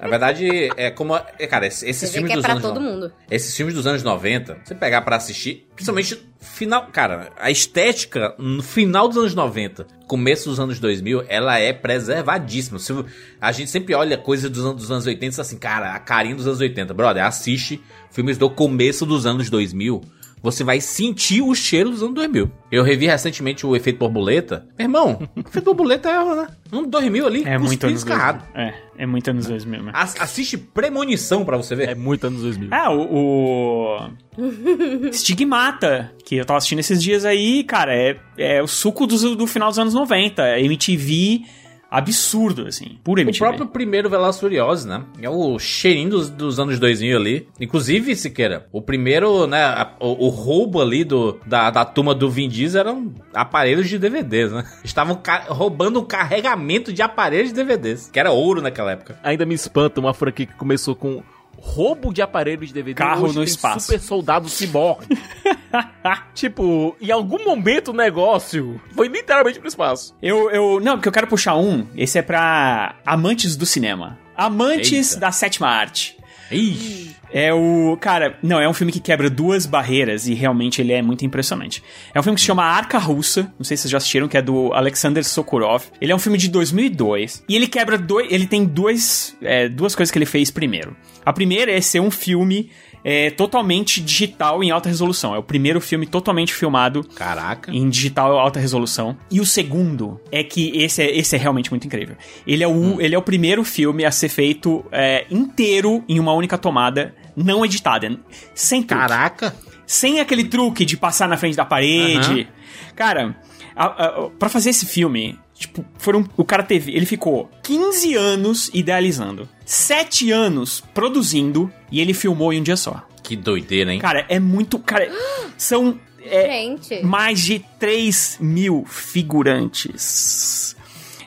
Na verdade, é como... É, cara, esses, filmes é dos pra anos... todo mundo. Esses filmes dos anos 90, você pegar pra assistir, principalmente final, cara, a estética no final dos anos 90, começo dos anos 2000, ela é preservadíssima. Se a gente sempre olha coisas dos anos, dos anos 80 e diz assim, cara, a carinha dos anos 80. Brother, assiste filmes do começo dos anos 2000, você vai sentir o cheiro dos anos 2000. Eu revi recentemente o Efeito Borboleta. Meu irmão, o Efeito Borboleta é, né? Um 2000 ali, É muito anos 2000. escarrado. É, é muito anos 2000, né? As- Assiste Premonição pra você ver. É muito anos 2000. Ah, o. o... Stigmata, que eu tava assistindo esses dias aí, cara, é, é o suco dos- do, final dos anos 90. É MTV absurdo, assim. Pura O MTV. próprio primeiro Velozes Furiosos, né? É o cheirinho dos, dos anos 2000 ali. Inclusive, Siqueira, o primeiro, né? a- o, o roubo ali do, da, da turma do Vin Diesel eram aparelhos de DVDs, né? Estavam roubando um carregamento de aparelhos de DVDs, que era ouro naquela época. Ainda me espanta uma franquia que começou com roubo de aparelhos de DVD. Carro hoje no espaço. Super soldado ciborgue. tipo, em algum momento o negócio foi literalmente pro espaço. Eu, eu. Não, porque eu quero puxar um. Esse é pra amantes do cinema. Amantes Eita. da sétima arte. Ixi. É o. Cara, não, é um filme que quebra duas barreiras e realmente ele é muito impressionante. É um filme que se chama Arca Russa, não sei se vocês já assistiram, que é do Alexander Sokurov. Ele é um filme de 2002 e ele quebra dois. Ele tem dois, é, duas coisas que ele fez primeiro. A primeira é ser um filme é, totalmente digital em alta resolução. É o primeiro filme totalmente filmado Caraca. em digital alta resolução. E o segundo é que esse é, esse é realmente muito incrível. Ele é o, ele é o primeiro filme a ser feito é, inteiro em uma única tomada, não editada. Sem truque. Caraca. Sem aquele truque de passar na frente da parede. Aham. Cara, a, a, pra fazer esse filme, tipo, foram. O cara teve. Ele ficou 15 anos idealizando, 7 anos produzindo, e ele filmou em um dia só. Que doideira, hein? Cara, é muito. Cara, são. é, Gente. mais de 3 mil figurantes.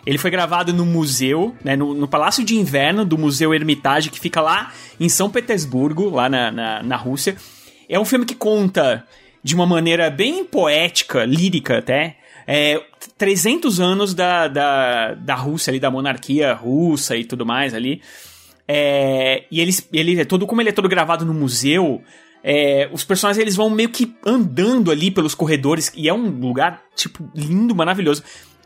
Ele foi gravado no museu, né, no, no Palácio de Inverno do Museu Hermitage, que fica lá em São Petersburgo, lá na, na, na Rússia. É um filme que conta de uma maneira bem poética, lírica até, é, 300 anos da, da, da Rússia, ali, da monarquia russa e tudo mais ali. É, e eles, ele é todo como ele é todo gravado no museu, é, os personagens eles vão meio que andando ali pelos corredores e é um lugar tipo lindo, maravilhoso.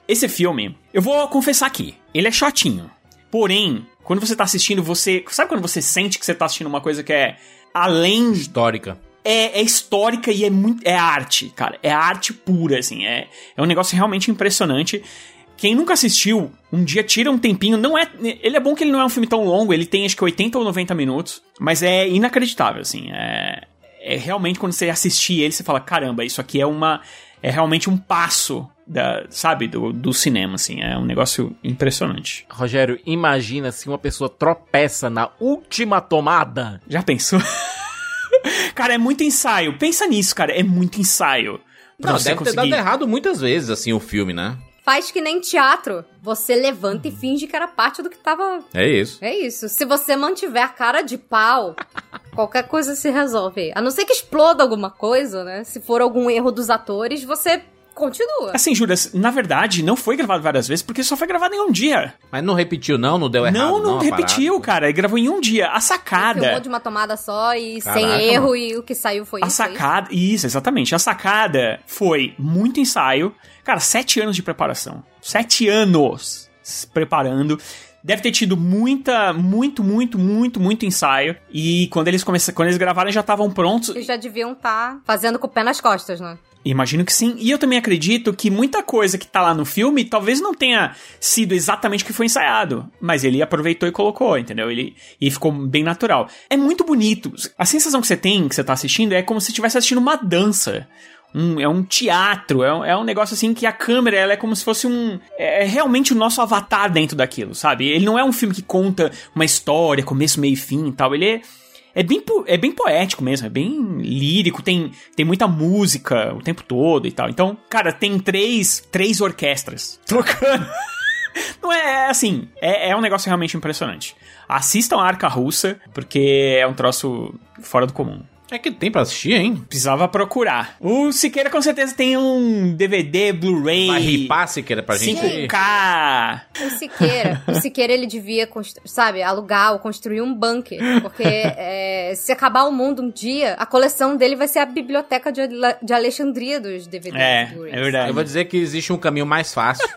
Esse filme, eu vou confessar aqui, ele é chatinho. Porém, quando você tá assistindo, você sabe quando você sente que você tá assistindo uma coisa que é além Histórica. É, é histórica e é muito. É arte, cara. É arte pura, assim. É, é um negócio realmente impressionante. Quem nunca assistiu, um dia tira um tempinho. Não é. Ele é bom que ele não é um filme tão longo, ele tem acho que 80 ou 90 minutos. Mas é inacreditável, assim. É, é realmente quando você assistir ele, você fala: caramba, isso aqui é uma. É realmente um passo, da, sabe, do, do cinema, assim. É um negócio impressionante. Rogério, imagina se uma pessoa tropeça na última tomada. Já pensou? cara, é muito ensaio. Pensa nisso, cara. É muito ensaio. Pra Não, você deve ter conseguir- dado errado muitas vezes, assim, o filme, né? Faz que nem teatro. Você levanta e finge que era parte do que tava. É isso. É isso. Se você mantiver a cara de pau, qualquer coisa se resolve. A não ser que exploda alguma coisa, né? Se for algum erro dos atores, você continua. Assim, Júlia, na verdade, não foi gravado várias vezes porque só foi gravado em um dia. Mas não repetiu, não? Não deu errado? não, não a repetiu, parada? cara. Ele gravou em um dia. A Filmou sacada. de uma tomada só e Caraca, sem erro mano. e o que saiu foi A isso. é isso. sacada. Isso, exatamente. A sacada foi muito ensaio. Cara, sete anos de preparação. Sete anos se preparando. Deve ter tido muita, muito, muito, muito, muito ensaio. E quando eles começaram, quando eles gravaram, já estavam prontos. Eles já deviam estar fazendo com o pé nas costas, né? Imagino que sim. E eu também acredito que muita coisa que tá lá no filme talvez não tenha sido exatamente o que foi ensaiado. Mas ele aproveitou e colocou, entendeu? Ele, e ficou bem natural. É muito bonito. A sensação que você tem, que você tá assistindo, é como se estivesse assistindo uma dança. Um, é um teatro, é um, é um negócio assim que a câmera ela é como se fosse um. É, é realmente o nosso avatar dentro daquilo, sabe? Ele não é um filme que conta uma história, começo, meio e fim e tal. Ele é é bem, é bem poético mesmo, é bem lírico, tem, tem muita música o tempo todo e tal. Então, cara, tem três, três orquestras tocando. Não é, é assim, é, é um negócio realmente impressionante. Assistam a Arca Russa, porque é um troço fora do comum. É que tem pra assistir, hein? Precisava procurar. O Siqueira com certeza tem um DVD, Blu-ray. Vai ripar, Siqueira, pra gente. 5K. O Siqueira, o Siqueira ele devia, sabe, alugar ou construir um bunker. Porque é, se acabar o mundo um dia, a coleção dele vai ser a biblioteca de, de Alexandria dos DVDs. É, é verdade. Eu vou dizer que existe um caminho mais fácil.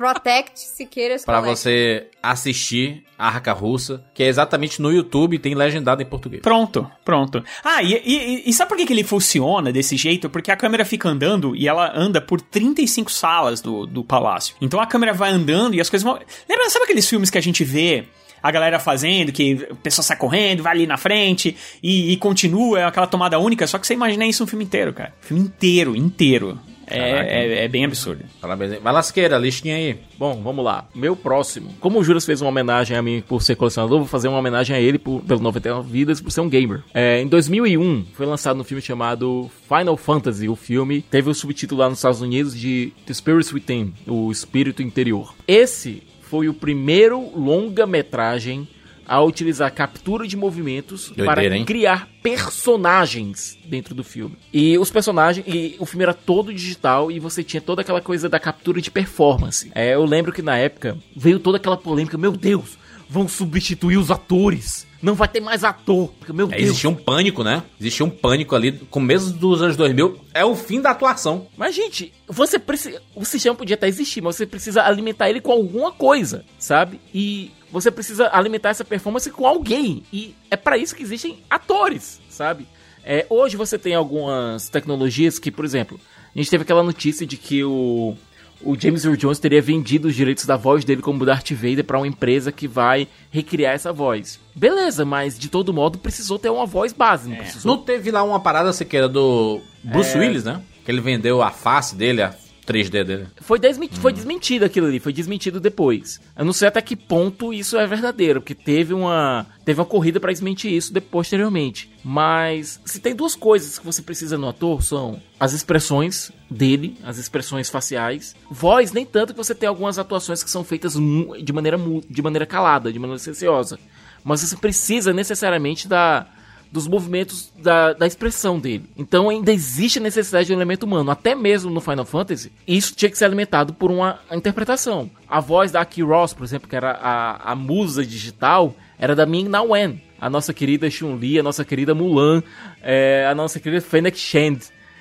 Protect Siqueiras Pra você assistir a Arca Russa, que é exatamente no YouTube tem legendado em português. Pronto, pronto. Ah, e, e, e sabe por que, que ele funciona desse jeito? Porque a câmera fica andando e ela anda por 35 salas do, do palácio. Então a câmera vai andando e as coisas vão. Lembra, sabe aqueles filmes que a gente vê a galera fazendo, que a pessoa sai correndo, vai ali na frente e, e continua, é aquela tomada única, só que você imagina isso um filme inteiro, cara. Filme inteiro, inteiro. É, é, é, bem absurdo. Parabéns. Vai lasqueira, listinha aí. Bom, vamos lá. Meu próximo. Como o Juras fez uma homenagem a mim por ser colecionador, vou fazer uma homenagem a ele por, pelo 99 Vidas por ser um gamer. É, em 2001, foi lançado um filme chamado Final Fantasy. O filme teve o subtítulo lá nos Estados Unidos de The Spirit Within, o Espírito Interior. Esse foi o primeiro longa-metragem a utilizar captura de movimentos Doideira, para hein? criar personagens dentro do filme. E os personagens, e o filme era todo digital e você tinha toda aquela coisa da captura de performance. É, eu lembro que na época veio toda aquela polêmica, meu Deus, vão substituir os atores. Não vai ter mais ator. Meu É, Deus. existia um pânico, né? Existia um pânico ali, começo dos anos 2000. É o fim da atuação. Mas, gente, você precisa. O sistema podia até existir, mas você precisa alimentar ele com alguma coisa, sabe? E você precisa alimentar essa performance com alguém. E é para isso que existem atores, sabe? É, hoje você tem algumas tecnologias que, por exemplo, a gente teve aquela notícia de que o, o James Earl Jones teria vendido os direitos da voz dele como Darth Vader para uma empresa que vai recriar essa voz. Beleza, mas de todo modo precisou ter uma voz base, não precisou? Não teve lá uma parada sequer do Bruce Willis, né? Que ele vendeu a face dele, a 3D dele. Foi, desmenti foi desmentido aquilo ali, foi desmentido depois. Eu não sei até que ponto isso é verdadeiro, porque teve uma, teve uma corrida para desmentir isso de, posteriormente. Mas se tem duas coisas que você precisa no ator são as expressões dele, as expressões faciais, voz nem tanto que você tem algumas atuações que são feitas de maneira de maneira calada, de maneira silenciosa, mas você precisa necessariamente da dos movimentos da, da expressão dele. Então ainda existe a necessidade de um elemento humano. Até mesmo no Final Fantasy, isso tinha que ser alimentado por uma interpretação. A voz da Aki Ross, por exemplo, que era a, a musa digital, era da Ming Na Wen. A nossa querida Chun-Li, a nossa querida Mulan, é, a nossa querida Fennec Shand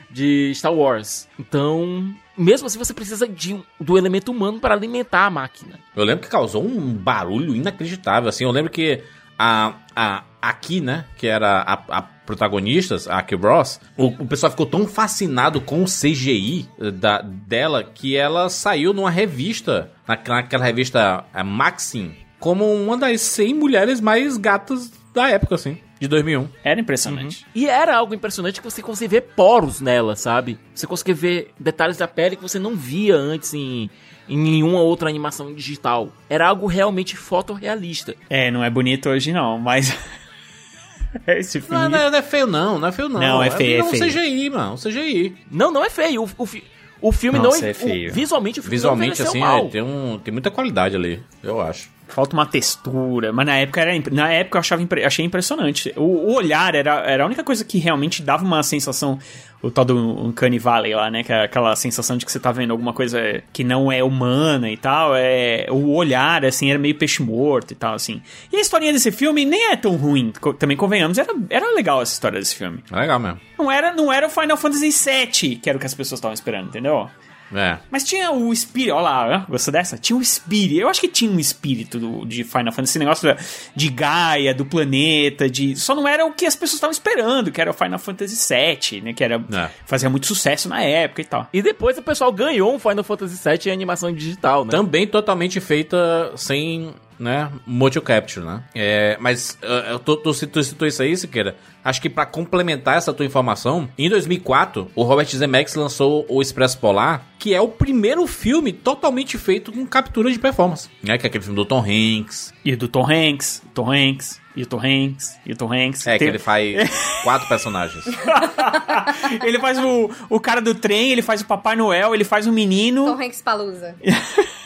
de Star Wars. Então, mesmo assim, você precisa de, do elemento humano para alimentar a máquina. Eu lembro que causou um barulho inacreditável, assim. Eu lembro que a, a aqui, né, que era a, a protagonista, a Aki Ross, o, o pessoal ficou tão fascinado com o CGI da, dela que ela saiu numa revista, naquela, revista a Maxim, como uma das 100 mulheres mais gatas da época, assim, de 2001. Era impressionante. E era algo impressionante que você conseguia ver poros nela, sabe? Você conseguia ver detalhes da pele que você não via antes em, em nenhuma outra animação digital. Era algo realmente fotorrealista. É, não é bonito hoje não, mas... Esse filme... Não, não, não é feio não, não é feio não. Não, é feio, é um feio. CGI, mano, CGI. Não, não é feio. O, o, fi- o filme Nossa, não é feio. o- visualmente o filme Visualmente, não assim, é, tem, um, tem muita qualidade ali, eu acho. Falta uma textura, mas na época era na época eu achava achei impressionante. O, o olhar era, era a única coisa que realmente dava uma sensação o tal do Uncanny Valley lá, né, que é aquela sensação de que você tá vendo alguma coisa que não é humana e tal, é o olhar assim era meio peixe morto e tal assim. E a historinha desse filme nem é tão ruim, também convenhamos, era, era legal essa história desse filme. É legal mesmo. Não era, não era o Final Fantasy VII, que era o que as pessoas estavam esperando, entendeu? É. Mas tinha o espírito, olha lá, gostou dessa? Tinha o espírito, eu acho que tinha um espírito do- de Final Fantasy, esse negócio de Gaia, do planeta, de só não era o que as pessoas estavam esperando, que era o Final Fantasy VII, né, que era É. fazia muito sucesso na época e tal. E depois o pessoal ganhou um Final Fantasy VII em animação digital, né? Também totalmente feita sem, né, motion capture, né? É, mas uh, eu tô, tô, tu citou isso aí, Siqueira. Acho que pra complementar essa tua informação, em 2004, o Robert Zemeckis lançou o Expresso Polar, que é o primeiro filme totalmente feito com captura de performance. Né? Que é aquele filme do Tom Hanks. E do Tom Hanks, Tom Hanks, e o Tom Hanks, e o Tom Hanks. É, que Tem- ele faz quatro personagens. ele faz o, o cara do trem, ele faz o Papai Noel, ele faz o menino. Tom Hanks Palusa.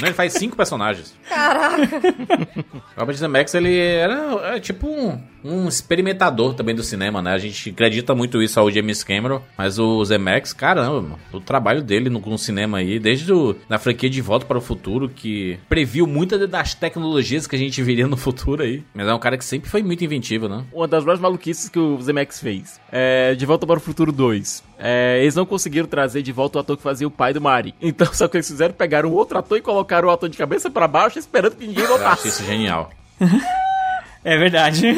Não, ele faz cinco personagens. Caraca. Robert Zemeckis, ele era é, tipo um, um experimentador também do cinema, né? A gente acredita muito isso ao James Cameron, mas o Zemeckis, caramba, mano, o trabalho dele no, no cinema aí, desde o, na franquia De Volta para o Futuro, que previu muitas das tecnologias que a gente viria no futuro aí. Mas é um cara que sempre foi muito inventivo, né? Uma das mais maluquices que o Zemeckis fez. É, de Volta para o Futuro 2. É, eles não conseguiram trazer de volta o ator que fazia o pai do Mari. Então, o que eles fizeram? Pegaram outro ator e colocaram o ator de cabeça pra baixo, esperando que ninguém Eu acho notasse. isso genial. É verdade.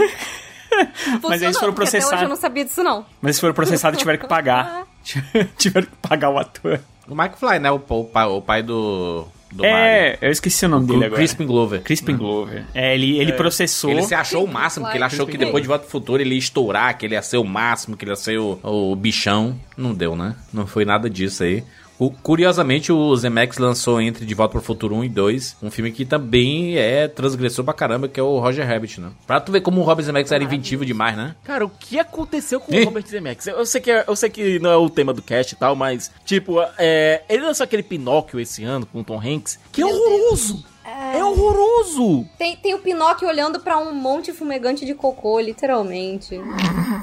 Mas eles foram porque até hoje processados. eu não sabia disso, não. Mas eles foram processados e tiveram que pagar. tiveram que pagar o ator. O McFly, né? O, o, pai, o pai do, do é, eu esqueci o nome dele Mario. agora. Crispin Glover. Crispin Glover. É, ele, ele processou. Ele se achou o máximo, porque ele achou que depois de Volta pro Futuro ele ia estourar, que ele ia ser o máximo, que ele ia ser o, o bichão. Não deu, né? Não foi nada disso aí. O- curiosamente, o Zemeckis lançou entre De Volta pro Futuro 1 e 2 um filme que também é transgressor pra caramba, que é o Roger Rabbit, né? Pra tu ver como o Robert Zemeckis era inventivo demais, né? Cara, o que aconteceu com Ih. o Robert Zemeckis? Eu sei, que é- eu sei que não é o tema do cast e tal, mas, tipo, é, ele lançou aquele Pinóquio esse ano com o Tom Hanks, que é horroroso! É horroroso! Tem, tem o Pinóquio olhando pra um monte fumegante de cocô, literalmente.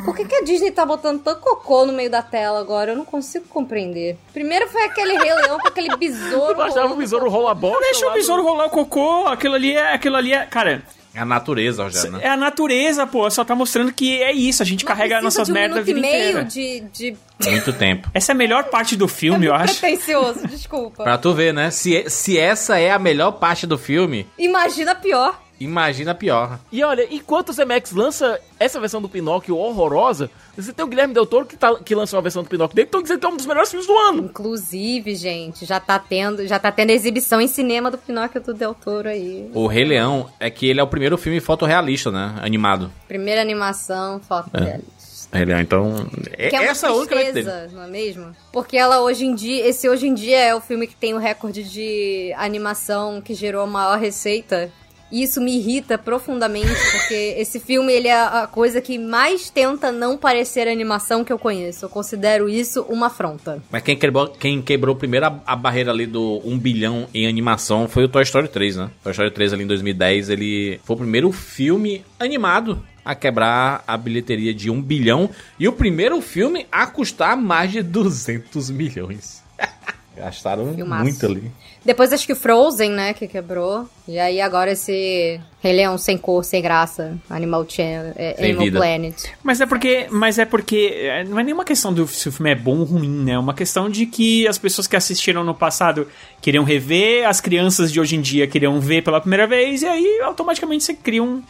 Por que, que a Disney tá botando tanto cocô no meio da tela agora? Eu não consigo compreender. Primeiro foi aquele Rei Leão com aquele besouro. Eu achava o besouro rola a bola. Deixa o besouro rolar o cocô, aquilo ali é. Aquilo ali é. Cara, É a natureza, Rogério, né? é a natureza, pô. Só tá mostrando que é isso. A gente Não carrega nossas um merdas a vida meio inteira. de, de... Muito tempo. Essa é a melhor parte do filme, eu acho. pretencioso, desculpa. Pra tu ver, né? Se, se essa é a melhor parte do filme, Imagina pior. Imagina pior. E olha, enquanto o Zemeckis lança essa versão do Pinóquio horrorosa, você tem o Guilherme Del Toro que, tá, que lançou a versão do Pinóquio dele, que estão dizendo que é um dos melhores filmes do ano. Inclusive, gente, já tá tendo, já tá tendo exibição em cinema do Pinóquio do Del Toro aí. O Rei Leão é que ele é o primeiro filme fotorrealista, né? Animado. Primeira animação, foto realista. Rei Leão, então. é- Que é uma essa é a única dele. não é mesmo? Porque ela hoje em dia, esse hoje em dia é o filme que tem o recorde de animação que gerou a maior receita. E isso me irrita profundamente, porque esse filme ele é a coisa que mais tenta não parecer animação que eu conheço. Eu considero isso uma afronta. Mas quem quebrou, quem quebrou primeiro a, a barreira ali do 1 bilhão em animação foi o Toy Story 3, né? Toy Story 3 ali em 2010, ele foi o primeiro filme animado a quebrar a bilheteria de 1 bilhão e o primeiro filme a custar mais de 200 milhões. Gastaram Filmaço. muito ali. Depois acho que Frozen, né, que quebrou. E aí agora esse Rei Leão sem cor, sem graça, Animal Channel, é, Sem Animal vida. Planet. Mas é porque. Mas é porque. é, Não é nenhuma questão do se o filme é bom ou ruim, né? É uma questão de que as pessoas que assistiram no passado queriam rever, as crianças de hoje em dia queriam ver pela primeira vez, e aí automaticamente você cria um.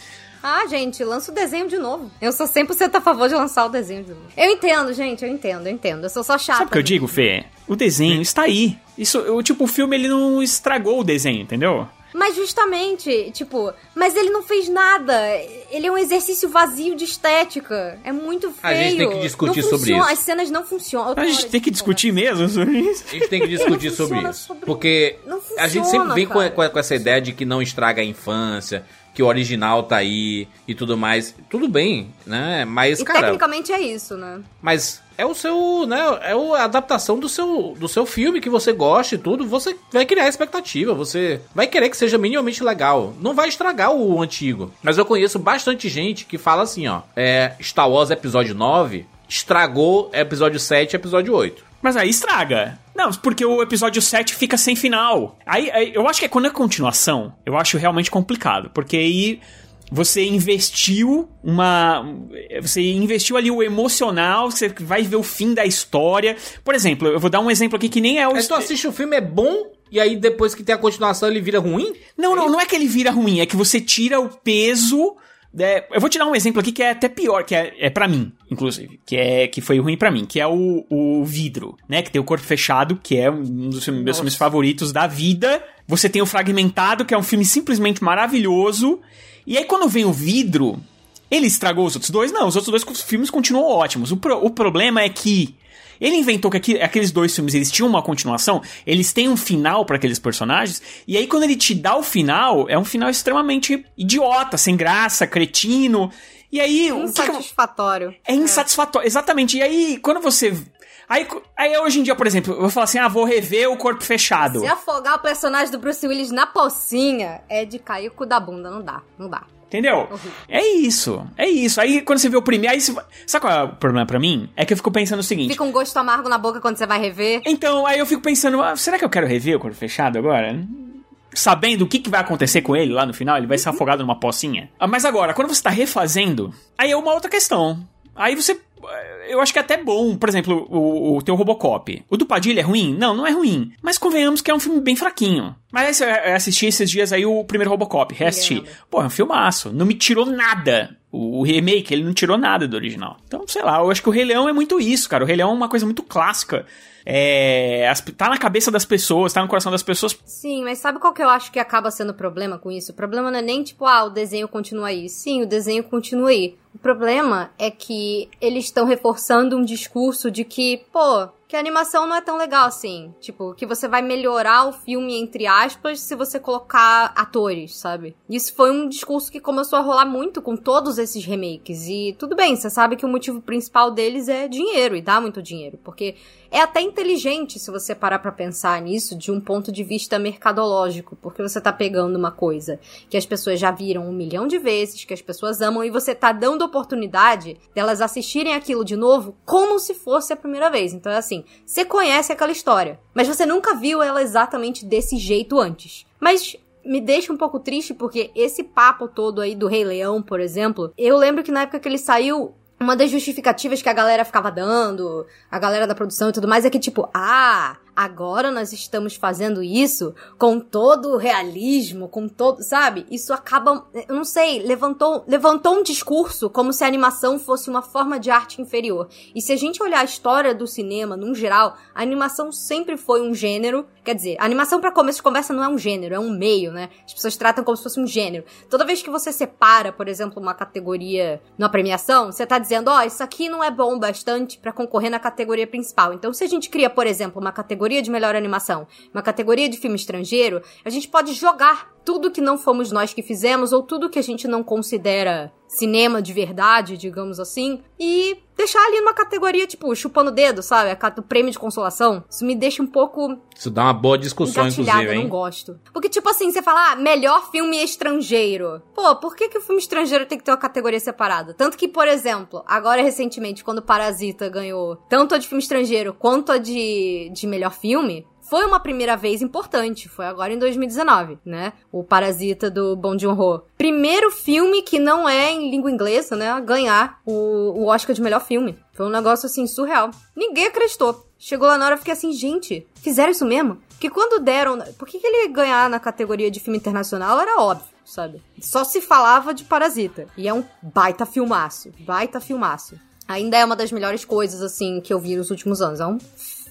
Ah, gente, lança o desenho de novo. Eu sou 100% a favor de lançar o desenho de novo. Eu entendo, gente, eu entendo, eu entendo. Eu sou só chata. Sabe o que eu digo, Fê? O desenho está aí. Isso, o, tipo, o filme ele não estragou o desenho, entendeu? Mas justamente, tipo, mas ele não fez nada. Ele é um exercício vazio de estética. É muito feio. A gente tem que discutir Não sobre funciona, isso. As cenas não funcionam. A gente tem que discutir mesmo sobre isso. A gente tem que discutir sobre funciona isso. sobre- Porque Não a gente funciona, sempre vem com, com- com essa ideia de que não estraga a infância, que o original tá aí e tudo mais. Tudo bem, né? Mas, E cara, tecnicamente é isso, né? mas é o seu, né? É a adaptação do seu, do seu filme que você gosta e tudo. Você vai criar expectativa, você vai querer que seja minimamente legal. Não vai estragar o antigo. Mas eu conheço bastante gente que fala assim, ó. É, Star Wars Episódio 9 estragou Episódio 7 e Episódio 8. Mas aí estraga. Não, porque o episódio 7 fica sem final. Aí, aí eu acho que é quando é continuação, eu acho realmente complicado. Porque aí você investiu uma. Você investiu ali o emocional, você vai ver o fim da história. Por exemplo, eu vou dar um exemplo aqui que nem é o. Mas tu assiste o filme, é bom, e aí depois que tem a continuação ele vira ruim? Não, não, não é que ele vira ruim, é que você tira o peso. É, eu vou te dar um exemplo aqui que é até pior, que é, é para mim, inclusive, que é que foi ruim para mim, que é o, o vidro, né? Que tem o corpo fechado, que é um dos meus Nossa. filmes favoritos da vida. Você tem o fragmentado, que é um filme simplesmente maravilhoso. E aí quando vem o vidro, ele estragou os outros dois? Não, os outros dois filmes continuam ótimos. O, pro, o problema é que ele inventou que aqui, aqueles dois filmes eles tinham uma continuação, eles têm um final para aqueles personagens, e aí quando ele te dá o final, é um final extremamente idiota, sem graça, cretino. E aí. Insatisfatório. Que que... É insatisfatório, exatamente. E aí, quando você Aí, aí hoje em dia, por exemplo, eu vou falar assim: ah, vou rever o corpo fechado. Se afogar o personagem do Bruce Willis na pocinha é de cair o cu da bunda. Não dá, não dá. Entendeu? Uhum. É isso. É isso. Aí quando você vê o primeiro. Aí você... Sabe qual é o problema pra mim? É que eu fico pensando o seguinte. Fica um gosto amargo na boca quando você vai rever. Então, aí eu fico pensando, ah, será que eu quero rever o corpo fechado agora? Sabendo o que, que vai acontecer com ele lá no final, ele vai ser afogado numa pocinha. Ah, mas agora, quando você tá refazendo, aí é uma outra questão. Aí você eu acho que é até bom, por exemplo, o, o teu Robocop. O do Padilha é ruim? Não, não é ruim. Mas convenhamos que é um filme bem fraquinho. Mas eu assisti esses dias aí o primeiro Robocop, reassisti. Pô, é um filmaço. Não me tirou nada. O, o remake, ele não tirou nada do original. Então, sei lá, eu acho que o Rei Leão é muito isso, cara. O Rei Leão é uma coisa muito clássica. É, as, tá na cabeça das pessoas, tá no coração das pessoas. Sim, mas sabe qual que eu acho que acaba sendo o problema com isso? O problema não é nem tipo, ah, o desenho continua aí. Sim, o desenho continua aí. O problema é que eles estão reforçando um discurso de que, pô, que a animação não é tão legal assim. Tipo, que você vai melhorar o filme, entre aspas, se você colocar atores, sabe? Isso foi um discurso que começou a rolar muito com todos esses remakes. E tudo bem, você sabe que o motivo principal deles é dinheiro, e dá muito dinheiro. Porque é até inteligente se você parar para pensar nisso de um ponto de vista mercadológico, porque você tá pegando uma coisa que as pessoas já viram um milhão de vezes, que as pessoas amam, e você tá dando oportunidade delas assistirem aquilo de novo como se fosse a primeira vez. Então é assim, você conhece aquela história, mas você nunca viu ela exatamente desse jeito antes. Mas me deixa um pouco triste porque esse papo todo aí do Rei Leão, por exemplo, eu lembro que na época que ele saiu, uma das justificativas que a galera ficava dando, a galera da produção e tudo mais, é que tipo, ah, agora nós estamos fazendo isso com todo o realismo, com todo, sabe? Isso acaba, eu não sei, levantou, levantou um discurso como se a animação fosse uma forma de arte inferior. E se a gente olhar a história do cinema, num geral, a animação sempre foi um gênero, quer dizer, a animação para começo de conversa não é um gênero, é um meio, né? As pessoas tratam como se fosse um gênero. Toda vez que você separa, por exemplo, uma categoria numa premiação, você tá dizendo, ó, oh, isso aqui não é bom bastante para concorrer na categoria principal. Então, se a gente cria, por exemplo, uma categoria categoria de melhor animação, uma categoria de filme estrangeiro, a gente pode jogar tudo que não fomos nós que fizemos ou tudo que a gente não considera cinema de verdade, digamos assim, e deixar ali numa categoria, tipo, chupando o dedo, sabe? O prêmio de consolação. Isso me deixa um pouco. Isso dá uma boa discussão, inclusive. Eu não gosto. Porque, tipo assim, você fala, ah, melhor filme estrangeiro. Pô, por que, que o filme estrangeiro tem que ter uma categoria separada? Tanto que, por exemplo, agora recentemente, quando Parasita ganhou tanto a de filme estrangeiro quanto a de, de melhor filme, foi uma primeira vez importante, foi agora em 2019, né? O Parasita do Bong Joon-ho. Primeiro filme que não é em língua inglesa, né, a ganhar o, o Oscar de melhor filme. Foi um negócio assim surreal. Ninguém acreditou. Chegou lá na hora, eu fiquei assim, gente, fizeram isso mesmo? Que quando deram, por que, que ele ganhar na categoria de filme internacional era óbvio, sabe? Só se falava de Parasita. E é um baita filmaço, baita filmaço. Ainda é uma das melhores coisas, assim, que eu vi nos últimos anos. É um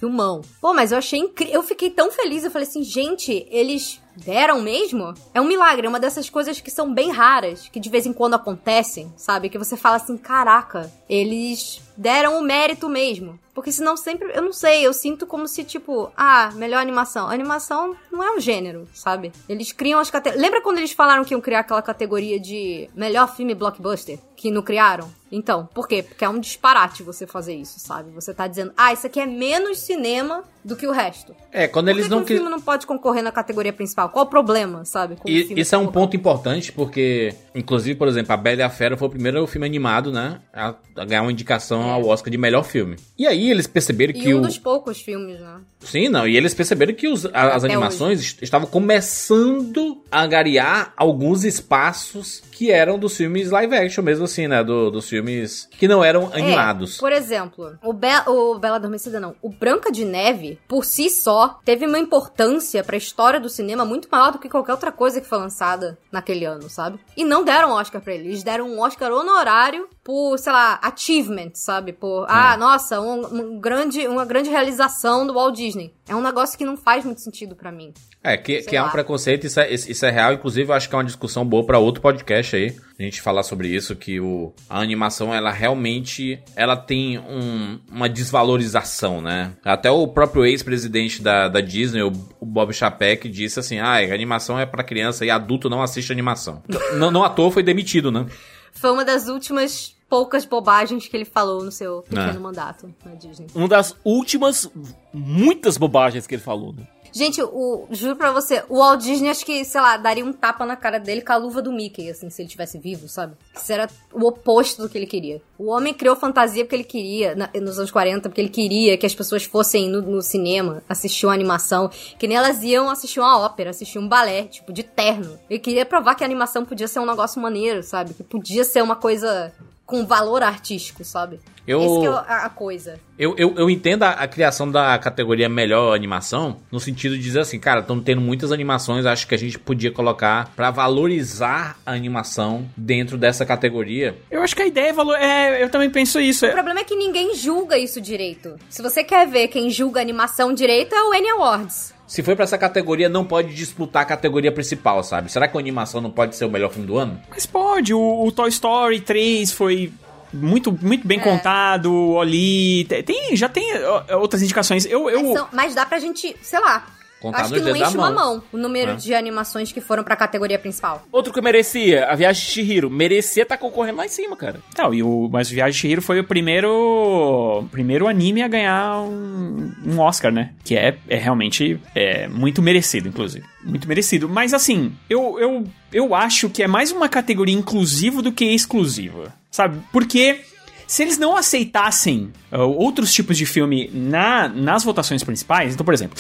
filmão. Pô, mas eu achei incrível. Eu fiquei tão feliz. Eu falei assim, gente, eles deram mesmo? É um milagre, é uma dessas coisas que são bem raras, que de vez em quando acontecem, sabe? Que você fala assim, caraca, eles deram o mérito mesmo. Porque senão sempre, eu não sei, eu sinto como se, tipo, ah, melhor animação. A animação não é um gênero, sabe? Eles criam as categorias. Lembra quando eles falaram que iam criar aquela categoria de melhor filme blockbuster? Que não criaram? Então, por quê? Porque é um disparate você fazer isso, sabe? Você tá dizendo, ah, isso aqui é menos cinema do que o resto. É, quando Por eles que não que um filme não pode concorrer na categoria principal? Qual o problema, sabe? E isso é um concorrer? ponto importante porque, inclusive, por exemplo, A Bela e a Fera foi o primeiro filme animado, né? A, a ganhar uma indicação ao Oscar de melhor filme. E aí eles perceberam É. E que um o. dos poucos filmes, né? Sim, não. E eles perceberam que os- a- as animações est- estavam começando a angariar alguns espaços que eram dos filmes live action, mesmo assim, né? Do- dos filmes que não eram animados. É, por exemplo, o, Be o Bela Adormecida não. O Branca de Neve, por si só, teve uma importância pra história do cinema muito maior do que qualquer outra coisa que foi lançada naquele ano, sabe? E não deram Oscar pra ele. Eles deram um Oscar honorário por, sei lá, achievement, sabe? Por, ah, nossa, um, um grande, uma grande realização do Walt Disney. É um negócio que não faz muito sentido pra mim. É, que, Sei que é um preconceito, isso é, isso é real. Inclusive, eu acho que é uma discussão boa pra outro podcast aí. A gente falar sobre isso, que o, a animação, ela realmente, ela tem um- uma desvalorização, né? Até o próprio ex-presidente da, da Disney, o, o Bob Chapek, disse assim, ah, a animação é pra criança e adulto não assiste animação. não, não à toa foi demitido, né? Foi uma das últimas poucas bobagens que ele falou no seu pequeno É. mandato na Disney. Uma das últimas, muitas bobagens que ele falou, né? Gente, o, juro pra você, o Walt Disney acho que, sei lá, daria um tapa na cara dele com a luva do Mickey, assim, se ele tivesse vivo, sabe? Isso era o oposto do que ele queria. O homem criou fantasia porque ele queria, na- nos anos 40, porque ele queria que as pessoas fossem no, no cinema assistir uma animação, que nem elas iam assistir uma ópera, assistir um balé, tipo, de terno. Ele queria provar que a animação podia ser um negócio maneiro, sabe? Que podia ser uma coisa com valor artístico, sabe? Eu- Esse que é a, a coisa. Eu, eu, eu entendo a, a criação da categoria melhor animação, no sentido de dizer assim, cara, estão tendo muitas animações, acho que a gente podia colocar pra valorizar a animação dentro dessa categoria. Eu acho que a ideia é valor. É, eu também penso isso. O problema é que ninguém julga isso direito. Se você quer ver quem julga animação direito, é o Annie Awards. Se for pra essa categoria, não pode disputar a categoria principal, sabe? Será que a animação não pode ser o melhor filme do ano? Mas pode, o, o Toy Story 3 foi muito, muito bem É. contado, o Oli. Tem, tem- já tem ó, outras indicações. Eu. eu Mas, são- mas dá pra gente, sei lá. Contar acho que não enche da uma mão. mão o número É. de animações que foram pra categoria principal. Outro que merecia, a Viagem de Chihiro. Merecia tá concorrendo lá em cima, cara. Não, e o, mas o Viagem de Chihiro foi o primeiro primeiro anime a ganhar um, um Oscar, né? Que é, é realmente é, muito merecido, inclusive. Muito merecido. Mas assim, eu, eu, eu acho que é mais uma categoria inclusiva do que exclusiva. Sabe? Porque se eles não aceitassem uh, outros tipos de filme na, nas votações principais, então, por exemplo,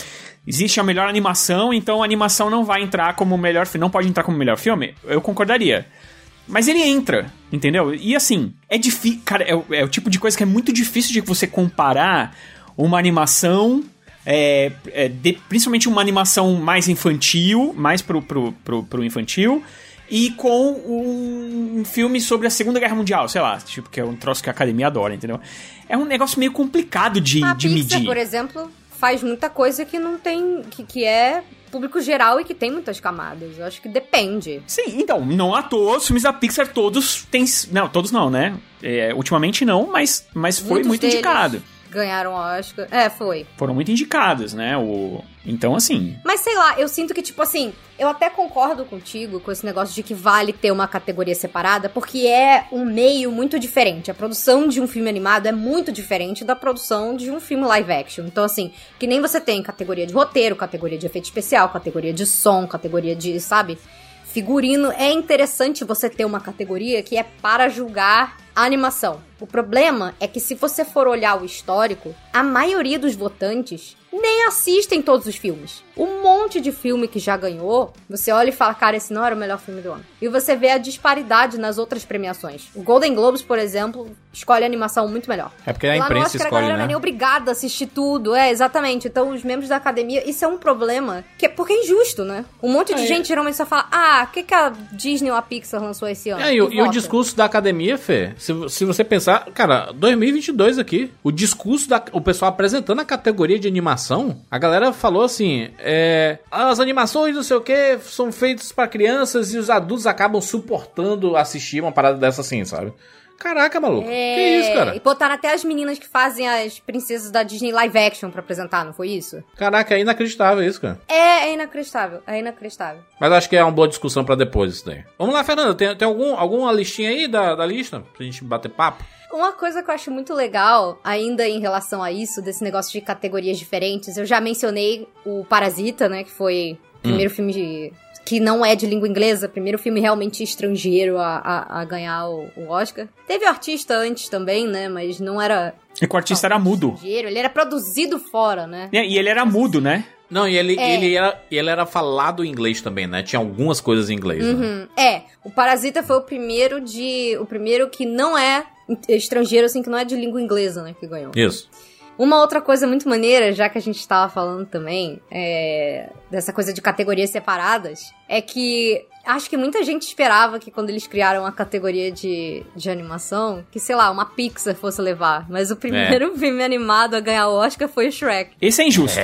existe a melhor animação, então a animação não vai entrar como melhor não pode entrar como melhor filme, eu concordaria. Mas ele entra, entendeu? E assim, é difícil. Cara, é, o- é o tipo de coisa que é muito difícil de você comparar uma animação. é, é, de- principalmente uma animação mais infantil, mais pro, pro, pro, pro infantil, e com um filme sobre a Segunda Guerra Mundial, sei lá, tipo, que é um troço que a academia adora, entendeu? É um negócio meio complicado de, A de Pixar, medir. por exemplo, faz muita coisa que não tem. que, que é público geral e que tem muitas camadas. Eu acho que depende. Sim, então, não à toa, os filmes da Pixar todos têm. Não, todos não, né? É, ultimamente não, mas, mas foi Muitos muito indicado. Ganharam Oscar. É, foi. Foram muito indicados, né? O... Então, assim. Mas sei lá, eu sinto que, tipo assim, eu até concordo contigo com esse negócio de que vale ter uma categoria separada, porque é um meio muito diferente. A produção de um filme animado é muito diferente da produção de um filme live action. Então, assim, que nem você tem categoria de roteiro, categoria de efeito especial, categoria de som, categoria de, sabe? Figurino. É interessante você ter uma categoria que é para julgar a animação. O problema é que se você for olhar o histórico, a maioria dos votantes nem assistem todos os filmes. Um monte de filme que já ganhou, você olha e fala, cara, esse não era o melhor filme do ano. E você vê a disparidade nas outras premiações. O Golden Globes, por exemplo, escolhe a animação muito melhor. É porque a Lá imprensa Oscar, a escolhe, galera não é né? nem obrigada a assistir tudo. É, exatamente. Então, os membros da academia, isso é um problema. Que é porque é injusto, né? Um monte de gente geralmente só fala, ah, o que, que a Disney ou a Pixar lançou esse ano? É, e, o- e o discurso da academia, Fê, se, se você pensar, cara, 2022 aqui, o discurso da. O pessoal apresentando a categoria de animação, a galera falou assim: é, as animações, não sei o que, são feitas pra crianças e os adultos acabam suportando assistir uma parada dessa assim, sabe? Caraca, maluco. É, Que isso, cara? E botaram até as meninas que fazem as princesas da Disney live action pra apresentar, não foi isso? Caraca, é inacreditável isso, cara. É, é inacreditável, é inacreditável. Mas acho que é uma boa discussão pra depois isso daí. Vamos lá, Fernanda. Tem, tem algum, alguma listinha aí da, da lista? Pra gente bater papo? Uma coisa que eu acho muito legal, ainda em relação a isso, desse negócio de categorias diferentes, eu já mencionei o Parasita, né, que foi o primeiro filme de, que não é de língua inglesa, primeiro filme realmente estrangeiro a, a, a ganhar o, o Oscar. Teve o artista antes também, né, mas não era E que o artista era mudo. estrangeiro, ele era produzido fora, né? E e ele era mudo, né? Não, e ele, É. ele, era, ele era falado em inglês também, né? Tinha algumas coisas em inglês, né? Uhum. É, o Parasita foi o primeiro de. O primeiro que não é estrangeiro, assim, que não é de língua inglesa, né? Que ganhou. Isso. Uma outra coisa muito maneira, já que a gente tava falando também, é, dessa coisa de categorias separadas, é que acho que muita gente esperava que quando eles criaram a categoria de, de animação, que, sei lá, uma Pixar fosse levar. Mas o primeiro filme animado a ganhar o Oscar foi o Shrek. Esse é injusto.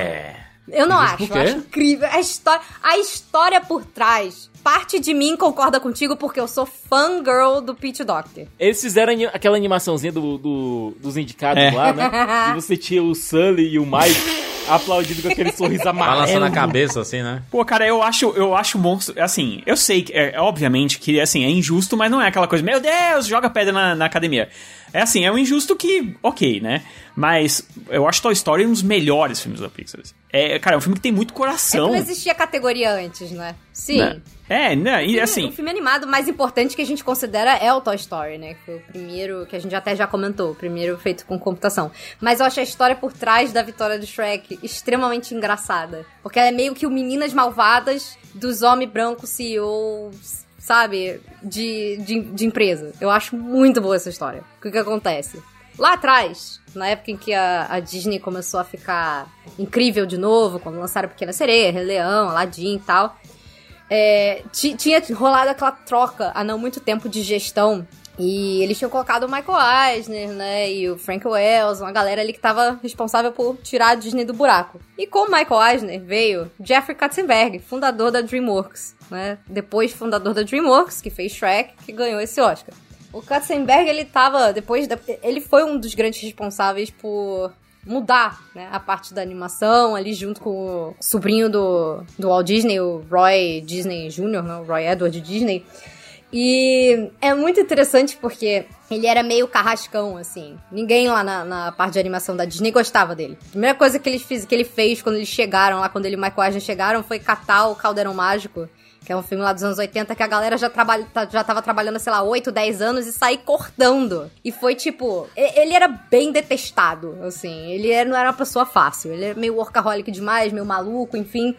Eu não Mas acho, eu acho incrível. A história, a história por trás. Parte de mim concorda contigo porque eu sou fangirl do Peach Doctor. Eles fizeram aquela animaçãozinha do, do- dos indicados É. lá, né? E você tinha o Sully e o Mike aplaudindo com aquele sorriso amarelo. Balançando a cabeça, assim, né? Pô, cara, eu acho, eu acho monstro. Assim, eu sei que, é, obviamente, que assim, é injusto, mas não é aquela coisa, meu Deus, joga pedra na, na academia. É assim, é um injusto que, ok, né? Mas eu acho Toy Story um dos melhores filmes da Pixar. É, cara, é um filme que tem muito É que coração. não existia categoria antes, né? Sim. né? É, né? E O assim, filme animado mais importante que a gente considera é o Toy Story, né? Que foi o primeiro, que a gente até já comentou, o primeiro feito com computação. Mas eu acho a história por trás da vitória do Shrek extremamente engraçada. Porque ela é meio que o Meninas Malvadas dos homens brancos CEOs, sabe? De, de, de empresa. Eu acho muito boa essa história. O que que acontece? Lá atrás, na época em que a, a Disney começou a ficar incrível de novo, quando lançaram Pequena Sereia, Rei Leão, Aladdin e tal, é, ti- tinha rolado aquela troca há não muito tempo de gestão. E eles tinham colocado o Michael Eisner, né? E o Frank Wells, uma galera ali que tava responsável por tirar a Disney do buraco. E com o Michael Eisner veio Jeffrey Katzenberg, fundador da DreamWorks, né? Depois fundador da DreamWorks, que fez Shrek, que ganhou esse Oscar. O Katzenberg, ele tava, depois, ele foi um dos grandes responsáveis por mudar, né, a parte da animação ali junto com o sobrinho do, do Walt Disney, o Roy Disney Jr., né, o Roy Edward Disney. E é muito interessante porque ele era meio carrascão, assim. Ninguém lá na, na parte de animação da Disney gostava dele. A primeira coisa que ele, fez, que ele fez quando eles chegaram lá, quando ele e Michael Eisner chegaram, foi catar o Caldeirão Mágico, que é um filme lá dos anos 80 que a galera já, trabalha, tá- já tava trabalhando, sei lá, 8, 10 anos e sair cortando. E foi tipo. Ele era bem detestado, assim. Ele era- não era uma pessoa fácil. Ele era meio workaholic demais, meio maluco, enfim.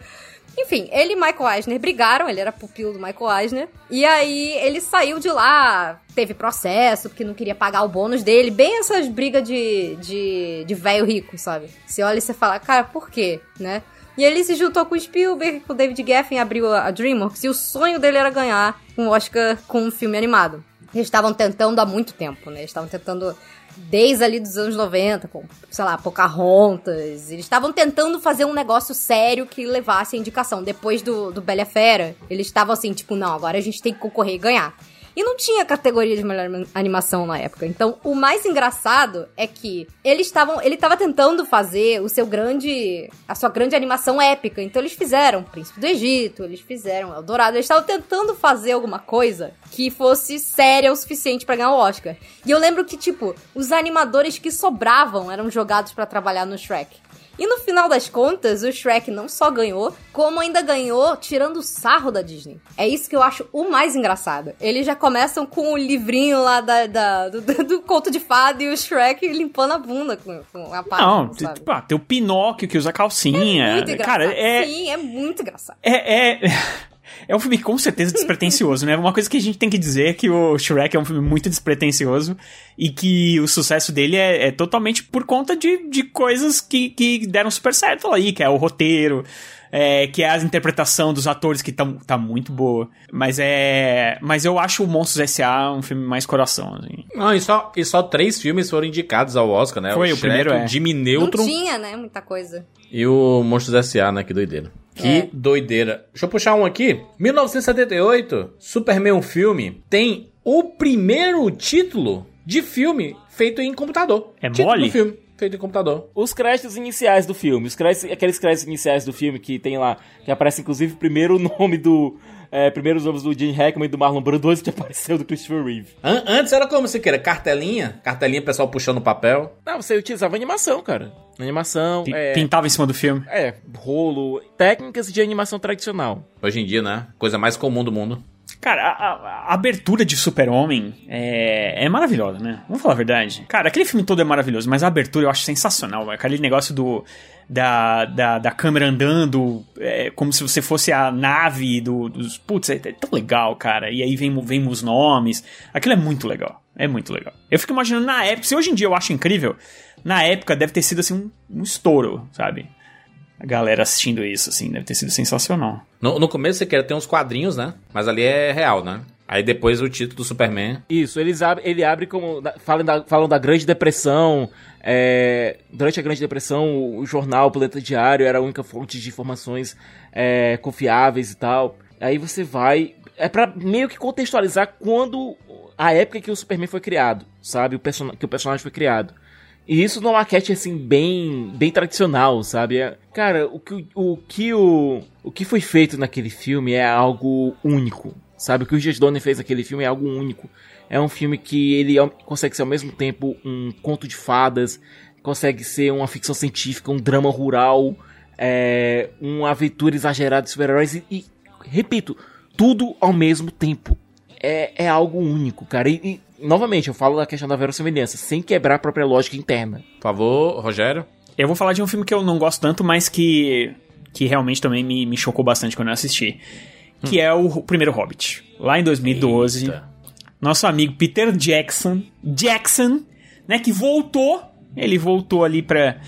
Enfim, ele e Michael Eisner brigaram, ele era pupilo do Michael Eisner. E aí ele saiu de lá, teve processo, porque não queria pagar o bônus dele. Bem essas brigas de, de, de velho rico, sabe? Você olha e você fala, cara, por quê, né? E ele se juntou com o Spielberg, com o David Geffen, abriu a DreamWorks, e o sonho dele era ganhar um Oscar com um filme animado. Eles estavam tentando há muito tempo, né? Eles estavam tentando desde ali dos anos 90, com, sei lá, Pocahontas. Eles estavam tentando fazer um negócio sério que levasse a indicação. Depois do, do Bela Fera, eles estavam assim, tipo, não, agora a gente tem que concorrer e ganhar. E não tinha categoria de melhor animação na época. Então, o mais engraçado é que eles estavam, ele estava tentando fazer o seu grande, a sua grande animação épica. Então, eles fizeram Príncipe do Egito, eles fizeram Eldorado, eles estavam tentando fazer alguma coisa que fosse séria o suficiente pra ganhar o Oscar. E eu lembro que tipo, os animadores que sobravam eram jogados pra trabalhar no Shrek. E no final das contas, o Shrek não só ganhou, como ainda ganhou tirando o sarro da Disney. É isso que eu acho o mais engraçado. Eles já começam com o livrinho lá da, da- do, do- conto de fada e o Shrek limpando a bunda com, com a página, não, sabe? tipo, ah, tem o Pinóquio que usa calcinha. Muito engraçado. Cara, é, Sim, é muito engraçado. É, é, é um filme com certeza despretensioso, né? Uma coisa que a gente tem que dizer é que o Shrek é um filme muito despretensioso e que o sucesso dele é, é totalmente por conta de, de coisas que, que deram super certo aí, que é o roteiro, é, que é a interpretação dos atores que tá, tá muito boa. Mas é. Mas eu acho o Monstros S.A. um filme mais coração, assim. Não, e só, e só três filmes foram indicados ao Oscar, né? Foi, o Shrek, primeiro é. Jimmy Não Neutron tinha, né, muita coisa. e o Monstros S.A., né? Que doideira. Que É. doideira. Deixa eu puxar um aqui. 1978, Superman um filme, tem o primeiro título de filme feito em computador. É Título mole? do filme feito em computador. Os créditos iniciais do filme, os créditos, aqueles créditos iniciais do filme que tem lá, que aparece inclusive primeiro o nome do. É, primeiro os nomes do Gene Hackman e do Marlon Brando antes que apareceu do Christopher Reeve. An- antes era como você queira, cartelinha, cartelinha, pessoal puxando papel. Não, você utilizava animação, cara. Animação, Pi- é, Pintava em cima do filme. é, rolo, técnicas de animação tradicional. Hoje em dia, né? Coisa mais comum do mundo. Cara, a, a- a abertura de Super-Homem é, é maravilhosa, né? Vamos falar a verdade. Cara, aquele filme todo é maravilhoso, mas a abertura eu acho sensacional. velho. Aquele negócio do. Da, da, da câmera andando é, como se você fosse a nave do, dos. Putz, é, é tão legal, cara. E aí vem, vem os nomes. Aquilo é muito legal. É muito legal. Eu fico imaginando na época, se hoje em dia eu acho incrível, na época deve ter sido assim um, um estouro, sabe? A galera assistindo isso, assim, deve ter sido sensacional. No, no começo você quer ter uns quadrinhos, né? Mas ali é real, né? Aí depois o título do Superman. Isso, eles abrem, ele abre como. Falam da, falam da Grande Depressão. é, durante a Grande Depressão, o, o jornal Planeta Diário era a única fonte de informações é, confiáveis e tal. Aí você vai. É pra meio que contextualizar quando. A época que o Superman foi criado, sabe? O que o personagem foi criado. E isso numa maquete, assim, bem, bem tradicional, sabe? É- cara, o que o, o que o, o que foi feito naquele filme é algo único, sabe? O que o Josh Donner fez naquele filme é algo único. É um filme que ele ao- consegue ser ao mesmo tempo um conto de fadas, consegue ser uma ficção científica, um drama rural, é, uma aventura exagerada de super-heróis e, e, repito, tudo ao mesmo tempo. É, é algo único, cara. E, e, novamente, eu falo da questão da verossimilhança, sem quebrar a própria lógica interna. Por favor, Rogério. Eu vou falar de um filme que eu não gosto tanto, mas que, que realmente também me, me chocou bastante quando eu assisti. Que é o, primeiro Hobbit. Lá em 2012, Eita. nosso amigo Peter Jackson, Jackson, né, que voltou, ele voltou ali pra,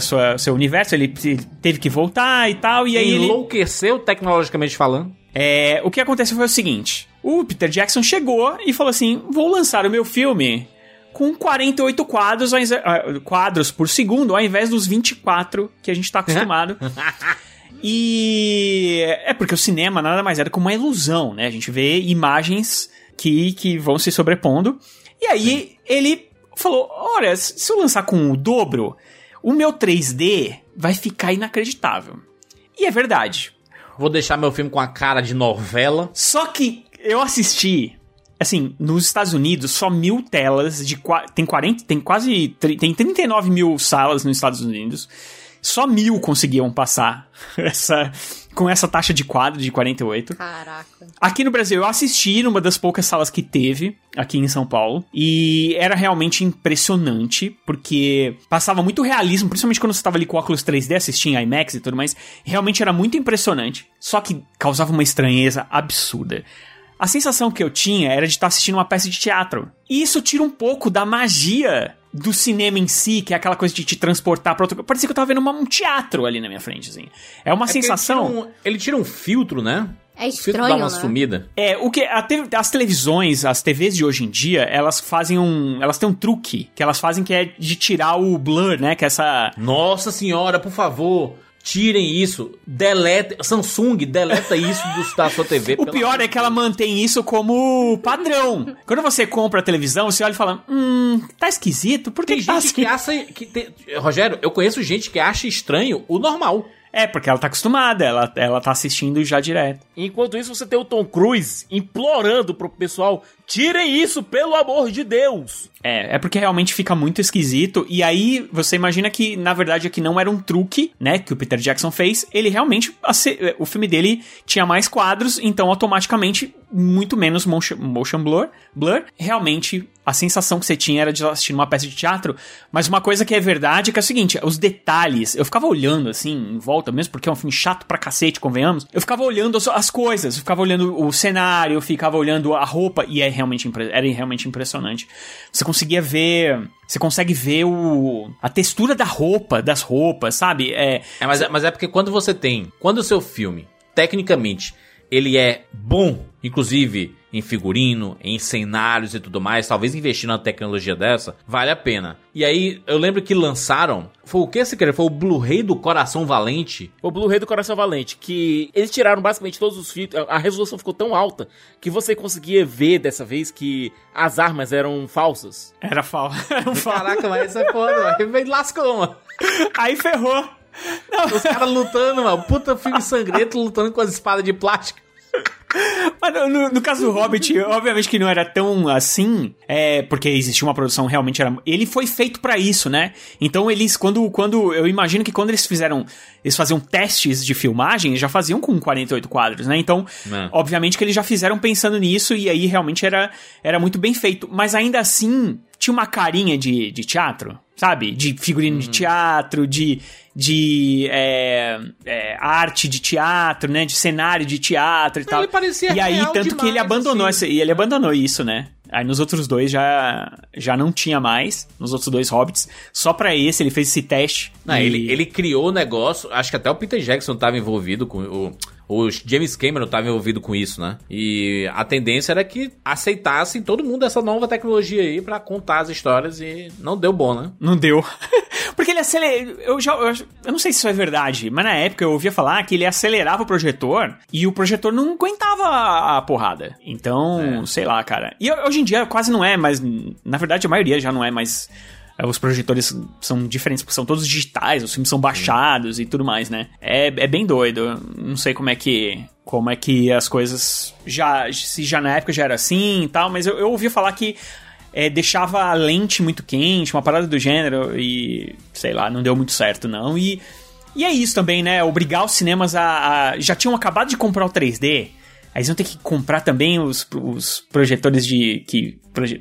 sua, seu universo, ele, ele teve que voltar e tal, e aí ele... Enlouqueceu tecnologicamente falando. É, o que aconteceu foi o seguinte: o Peter Jackson chegou e falou assim: vou lançar o meu filme com 48 quadros, ah, quadros por segundo, ao invés dos 24 que a gente tá acostumado. e é porque o cinema nada mais é do que uma ilusão, né? A gente vê imagens que, que vão se sobrepondo. E aí ele falou: olha, se eu lançar com o dobro, o meu 3D vai ficar inacreditável. E é verdade. Vou deixar meu filme com a cara de novela. Só que eu assisti, assim, nos Estados Unidos, só mil telas de. Tem 40. Tem quase. Tem 39 mil salas nos Estados Unidos. Só mil conseguiam passar essa, com essa taxa de quadro de 48. Caraca. Aqui no Brasil, eu assisti numa das poucas salas que teve, aqui em São Paulo, e era realmente impressionante, porque passava muito realismo, principalmente quando você estava ali com óculos 3D assistindo IMAX e tudo mais, realmente era muito impressionante, só que causava uma estranheza absurda. A sensação que eu tinha era de estar assistindo uma peça de teatro. E isso tira um pouco da magia do cinema em si, que é aquela coisa de te transportar pra outro... Parecia que eu tava vendo uma- um teatro ali na minha frente, assim. É uma É sensação... Ele tira, um, ele tira um filtro, né? É estranho, dá uma né? sumida. É, o que a te- as televisões, as TVs de hoje em dia, elas fazem um, elas têm um truque que elas fazem que é de tirar o blur, né, que é essa Nossa senhora, por favor, tirem isso. Deleta. Samsung, deleta isso do- da sua TV. O pior é que ela mantém isso como padrão. Quando você compra a televisão, você olha e fala: "Hum, tá esquisito. Por que, Tem que tá gente assim?" que acha. Que tem- Rogério, eu conheço gente que acha estranho o normal. É, porque ela tá acostumada, ela, ela tá assistindo já direto. Enquanto isso, você tem o Tom Cruise implorando pro pessoal: tirem isso, pelo amor de Deus! É, é porque realmente fica muito esquisito. E aí você imagina que, na verdade, aqui não era um truque, né? Que o Peter Jackson fez. Ele realmente. O filme dele tinha mais quadros, então automaticamente muito menos motion, motion blur, blur. Realmente, a sensação que você tinha era de assistir uma peça de teatro. Mas uma coisa que é verdade é que é o seguinte: os detalhes. Eu ficava olhando assim, em volta, mesmo porque é um filme chato pra cacete, convenhamos. Eu ficava olhando as, as coisas, eu ficava olhando o cenário, eu ficava olhando a roupa, e é realmente, era realmente impressionante. Você conseguia ver. Você consegue ver o. a textura da roupa, das roupas, sabe? É. É, mas, é, mas é porque quando você tem. Quando o seu filme, tecnicamente, ele é bom, inclusive em figurino, em cenários e tudo mais, talvez investir na tecnologia dessa, vale a pena. E aí, eu lembro que lançaram, foi o que, se quer? Foi o Blu-ray do Coração Valente? O Blu-ray do Coração Valente, que eles tiraram basicamente todos os filtros, a resolução ficou tão alta que você conseguia ver dessa vez que as armas eram falsas. Era falso. Caraca, mas isso é foda, aí lascou, mano. Aí ferrou. Não. Os caras lutando, mano. Puta filme sangrento lutando com as espadas de plástico. Mas no, no, caso do Hobbit, obviamente que não era tão assim, é, porque existia uma produção realmente era, ele foi feito para isso, né? Então eles quando quando eu imagino que quando eles fizeram, eles faziam testes de filmagem, eles já faziam com 48 quadros, né? Então, é. obviamente que eles já fizeram pensando nisso e aí realmente era era muito bem feito, mas ainda assim tinha uma carinha de, de teatro, sabe? De figurino uhum. de teatro, de, de é, é, arte de teatro, né? De cenário de teatro e tal. Ele parecia E aí, tanto demais, que ele abandonou assim. essa, e ele abandonou isso, né? Aí nos outros dois já, já não tinha mais, nos outros dois Hobbits. Só para esse ele fez esse teste. Não, e... ele, ele criou o negócio, acho que até o Peter Jackson tava envolvido com o o James Cameron estava envolvido com isso, né? E a tendência era que aceitassem todo mundo essa nova tecnologia aí para contar as histórias e não deu bom, né? Não deu. Porque ele acelera. Eu já. Eu, eu, não sei se isso é verdade, mas na época eu ouvia falar que ele acelerava o projetor e o projetor não aguentava a porrada. Então, é. sei lá, cara. E hoje em dia quase não é, mas na verdade a maioria já não é mais os projetores são diferentes, são todos digitais, os filmes são baixados e tudo mais, né? É, é bem doido. Não sei como é que. Como é que as coisas. já Se já na época já era assim e tal, mas eu, eu ouvi falar que é, deixava a lente muito quente, uma parada do gênero, e sei lá, não deu muito certo, não. E, e é isso também, né? Obrigar os cinemas a, a. Já tinham acabado de comprar o 3D. Aí eles vão ter que comprar também os, os projetores de. que.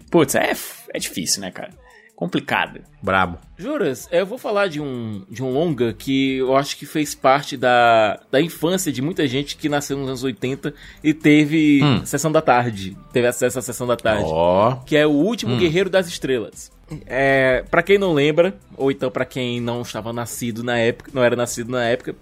Putz, é, é difícil, né, cara? Complicado. Brabo. Juras, eu vou falar de um, de um longa que eu acho que fez parte da, da infância de muita gente que nasceu nos anos 80 e teve hum. Sessão da Tarde. Teve acesso à Sessão da Tarde. Oh. Que é o Último hum. Guerreiro das Estrelas. É, para quem não lembra, ou então para quem não estava nascido na época, não era nascido na época,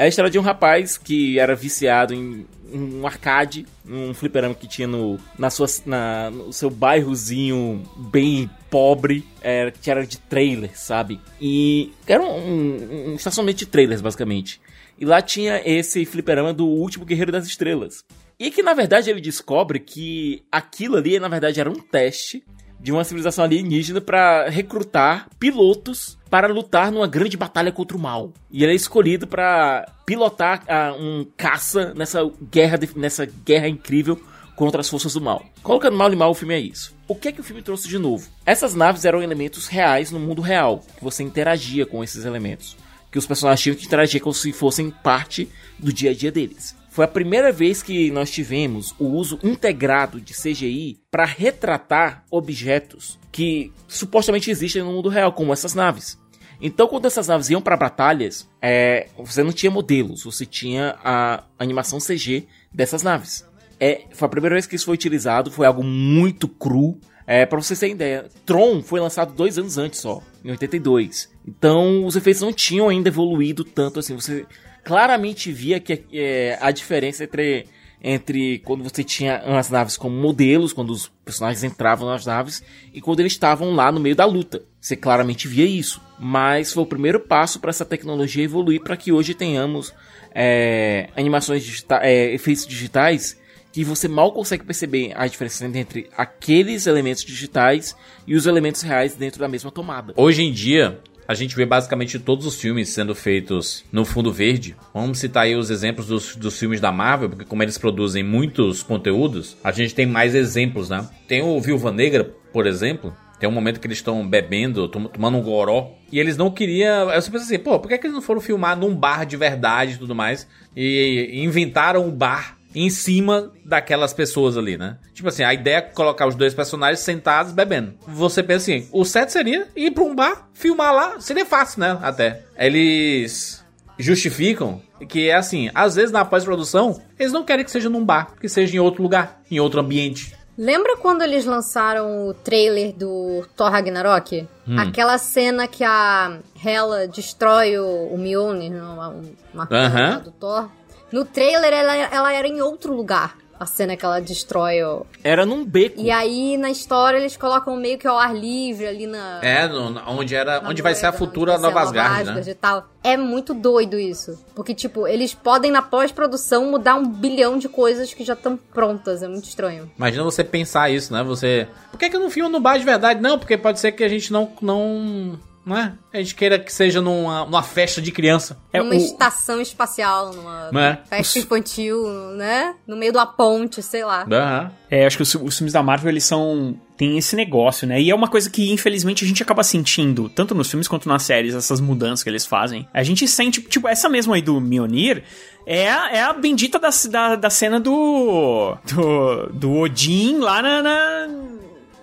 é a história de um rapaz que era viciado em um arcade, um fliperama que tinha no, na sua, na, no seu bairrozinho bem pobre, é, que era de trailer, sabe? E era um, um, um estacionamento de trailers, basicamente. E lá tinha esse fliperama do Último Guerreiro das Estrelas. E que na verdade ele descobre que aquilo ali, na verdade, era um teste de uma civilização alienígena para recrutar pilotos para lutar numa grande batalha contra o mal. E ele é escolhido para pilotar uh, um caça nessa guerra, de, nessa guerra incrível contra as forças do mal. Colocando mal e mal, o filme é isso. O que é que o filme trouxe de novo? Essas naves eram elementos reais no mundo real, que você interagia com esses elementos, que os personagens tinham que interagir como se fossem parte do dia a dia deles. Foi a primeira vez que nós tivemos o uso integrado de CGI para retratar objetos que supostamente existem no mundo real, como essas naves. Então, quando essas naves iam para batalhas, é, você não tinha modelos, você tinha a animação CG dessas naves. É, foi a primeira vez que isso foi utilizado, foi algo muito cru. É, para vocês terem ideia, Tron foi lançado dois anos antes só, em 82. Então, os efeitos não tinham ainda evoluído tanto assim. Você claramente via que é, a diferença entre entre quando você tinha as naves como modelos, quando os personagens entravam nas naves, e quando eles estavam lá no meio da luta. Você claramente via isso. Mas foi o primeiro passo para essa tecnologia evoluir para que hoje tenhamos é, animações digitais, é, efeitos digitais que você mal consegue perceber a diferença entre aqueles elementos digitais e os elementos reais dentro da mesma tomada. Hoje em dia, a gente vê basicamente todos os filmes sendo feitos no fundo verde. Vamos citar aí os exemplos dos, dos filmes da Marvel, porque como eles produzem muitos conteúdos, a gente tem mais exemplos, né? Tem o Viúva Negra, por exemplo, tem um momento que eles estão bebendo, tomando um goró. E eles não queriam. Eu sempre pensei assim, pô, por que, é que eles não foram filmar num bar de verdade e tudo mais? E inventaram um bar em cima daquelas pessoas ali, né? Tipo assim, a ideia é colocar os dois personagens sentados bebendo. Você pensa assim, o set seria ir pra um bar, filmar lá, seria fácil, né? Até. Eles justificam que é assim, às vezes na pós-produção, eles não querem que seja num bar, que seja em outro lugar, em outro ambiente. Lembra quando eles lançaram o trailer do Thor Ragnarok? Hum. Aquela cena que a Hela destrói o, o Mjolnir, uma, uma uh -huh. do Thor. No trailer, ela, ela era em outro lugar. A cena que ela destrói o. Era num beco. E aí, na história, eles colocam meio que ao ar livre ali na. É, no- onde era. na onde vai ser a futura Nova Asgard, né? E tal. É muito doido isso. Porque, tipo, eles podem, na pós-produção, mudar um bilhão de coisas que já estão prontas. É muito estranho. Imagina você pensar isso, né? Você. Por que, que eu não filmo no bar de verdade? Não, porque pode ser que a gente não. não. Não é? A gente queira que seja numa, numa festa de criança. É, numa o- estação espacial, numa É. festa infantil, né? No meio uma ponte, sei lá. Aham. É, acho que os, os filmes da Marvel, eles são. Tem esse negócio, né? E é uma coisa que, infelizmente, a gente acaba sentindo, tanto nos filmes quanto nas séries, essas mudanças que eles fazem. A gente sente, tipo, essa mesma aí do Mjolnir é a, é a bendita da, da, da cena do. do. do Odin lá na. na-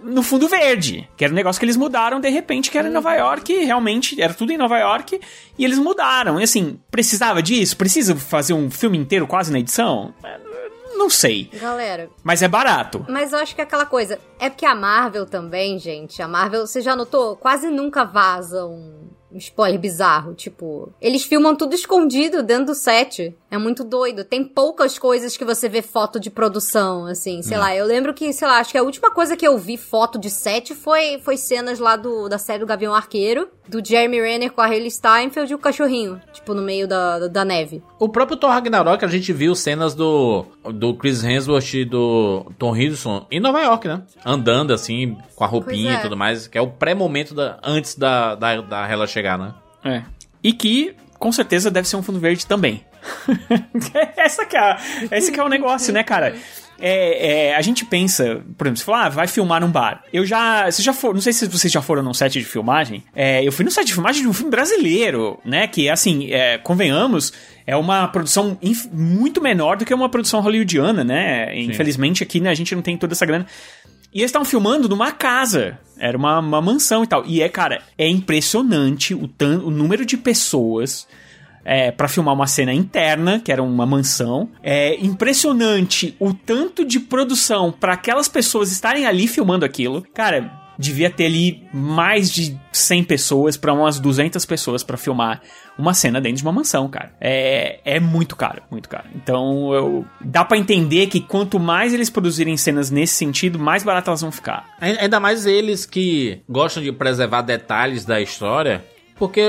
no fundo verde, que era um negócio que eles mudaram de repente, que era em Nova York, realmente, era tudo em Nova York, e eles mudaram. E assim, precisava disso? Precisa fazer um filme inteiro quase na edição? É, Não sei. Galera, Mas é barato. Mas eu acho que é aquela coisa. É porque a Marvel também, gente. A Marvel, você já notou? Quase nunca vaza um, um spoiler bizarro. Tipo, eles filmam tudo escondido dentro do set. É muito doido. Tem poucas coisas que você vê foto de produção, assim. Sei lá, eu lembro que, sei lá, acho que a última coisa que eu vi foto de set foi, foi cenas lá do, da série do Gavião Arqueiro, do Jeremy Renner com a Hayley Steinfeld e o cachorrinho, tipo, no meio da, da neve. O próprio Thor Ragnarok, a gente viu cenas do, do Chris Hemsworth e do Tom Hiddleston em Nova York, né? Andando assim, com a roupinha é. e tudo mais, que é o pré-momento da, antes da, da, da ela chegar, né? É. E que, com certeza, deve ser um fundo verde também. Essa que é, a- esse que é o negócio, né, cara? É, é, a gente pensa, por exemplo, você fala, ah, vai filmar num bar. Eu já. Você já for, não sei se vocês já foram num set de filmagem. É, eu fui no set de filmagem de um filme brasileiro, né? Que, assim, é, convenhamos, é uma produção muito menor do que uma produção hollywoodiana, né? Infelizmente aqui né, a gente não tem toda essa grana. E eles estavam filmando numa casa. Era uma, uma mansão e tal. E é, cara, é impressionante o, tan o número de pessoas é, para filmar uma cena interna, que era uma mansão. É impressionante o tanto de produção para aquelas pessoas estarem ali filmando aquilo. Cara, devia ter ali mais de 100 pessoas para umas 200 pessoas para filmar uma cena dentro de uma mansão, cara. É, é muito caro, muito caro. Então, eu, dá para entender que quanto mais eles produzirem cenas nesse sentido, mais baratas elas vão ficar. Ai- Ainda mais eles que gostam de preservar detalhes da história. Porque,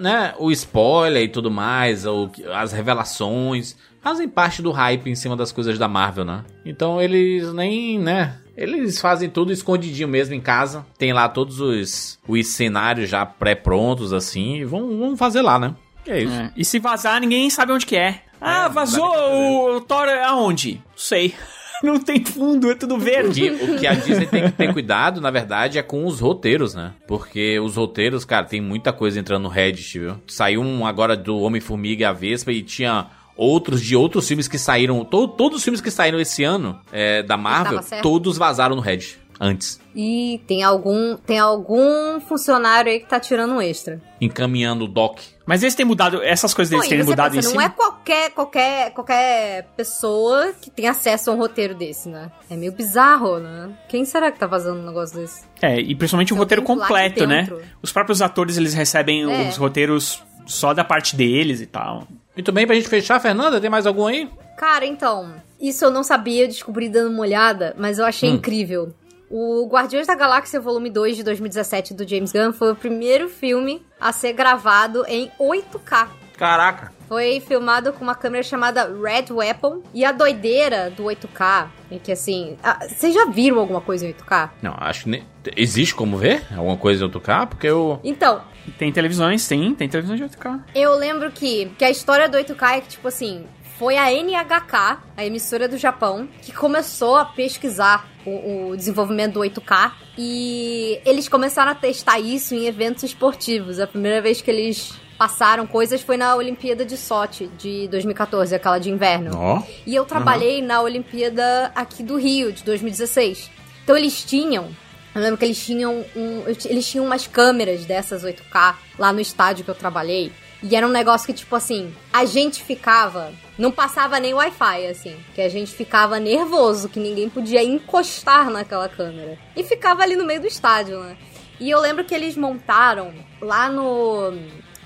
né, o spoiler e tudo mais, ou as revelações, fazem parte do hype em cima das coisas da Marvel, né? Então eles nem, né, eles fazem tudo escondidinho mesmo em casa. Tem lá todos os, os cenários já pré-prontos, assim, e vão, vão fazer lá, né? É isso. É. E se vazar, ninguém sabe onde que é. Ah, vazou nem pra o, o Thor aonde? Não sei. Não tem fundo, é tudo verde. O que a Disney tem que ter cuidado, na verdade, é com os roteiros, né? Porque os roteiros, cara, tem muita coisa entrando no Reddit, viu? Saiu um agora do Homem-Formiga e a Vespa e tinha outros de outros filmes que saíram. to- todos os filmes que saíram esse ano é, da Marvel, todos vazaram no Reddit antes. E tem algum, tem algum funcionário aí que tá tirando um extra. Encaminhando o doc. Mas eles têm mudado, essas coisas deles Pô, terem mudado pensa, em não cima. é qualquer, qualquer, qualquer pessoa que tem acesso a um roteiro desse, né? É meio bizarro, né? Quem será que tá fazendo um negócio desse? É, e principalmente o Tem roteiro completo, né? Os próprios atores, eles recebem É. os roteiros só da parte deles e tal. Muito bem, pra gente fechar, Fernanda, tem mais algum aí? Cara, então, isso eu não sabia, descobri dando uma olhada, mas eu achei Hum. incrível. O Guardiões da Galáxia Volume 2 de 2017 do James Gunn foi o primeiro filme a ser gravado em 8K. Caraca. Foi filmado com uma câmera chamada Red Weapon. E a doideira do 8K é que assim. ah, Vocês já viram alguma coisa em 8K? Não, acho que nem... Existe como ver alguma coisa em outro K? Porque eu... Então, Tem televisões, tem, tem televisões de 8K. eu lembro que, que a história do 8K é que, tipo assim, foi a NHK, a emissora do Japão, que começou a pesquisar o, o desenvolvimento do 8K. E eles começaram a testar isso em eventos esportivos. A primeira vez que eles passaram coisas foi na Olimpíada de Sochi, de 2014, aquela de inverno. Ó. E eu trabalhei na Olimpíada aqui do Rio, de 2016. Então eles tinham. Eu lembro que eles tinham um, eles tinham umas câmeras dessas 8K lá no estádio que eu trabalhei. E era um negócio que, tipo assim, a gente ficava. Não passava nem Wi-Fi, assim. Que a gente ficava nervoso, que ninguém podia encostar naquela câmera. E ficava ali no meio do estádio, né? E eu lembro que eles montaram lá no.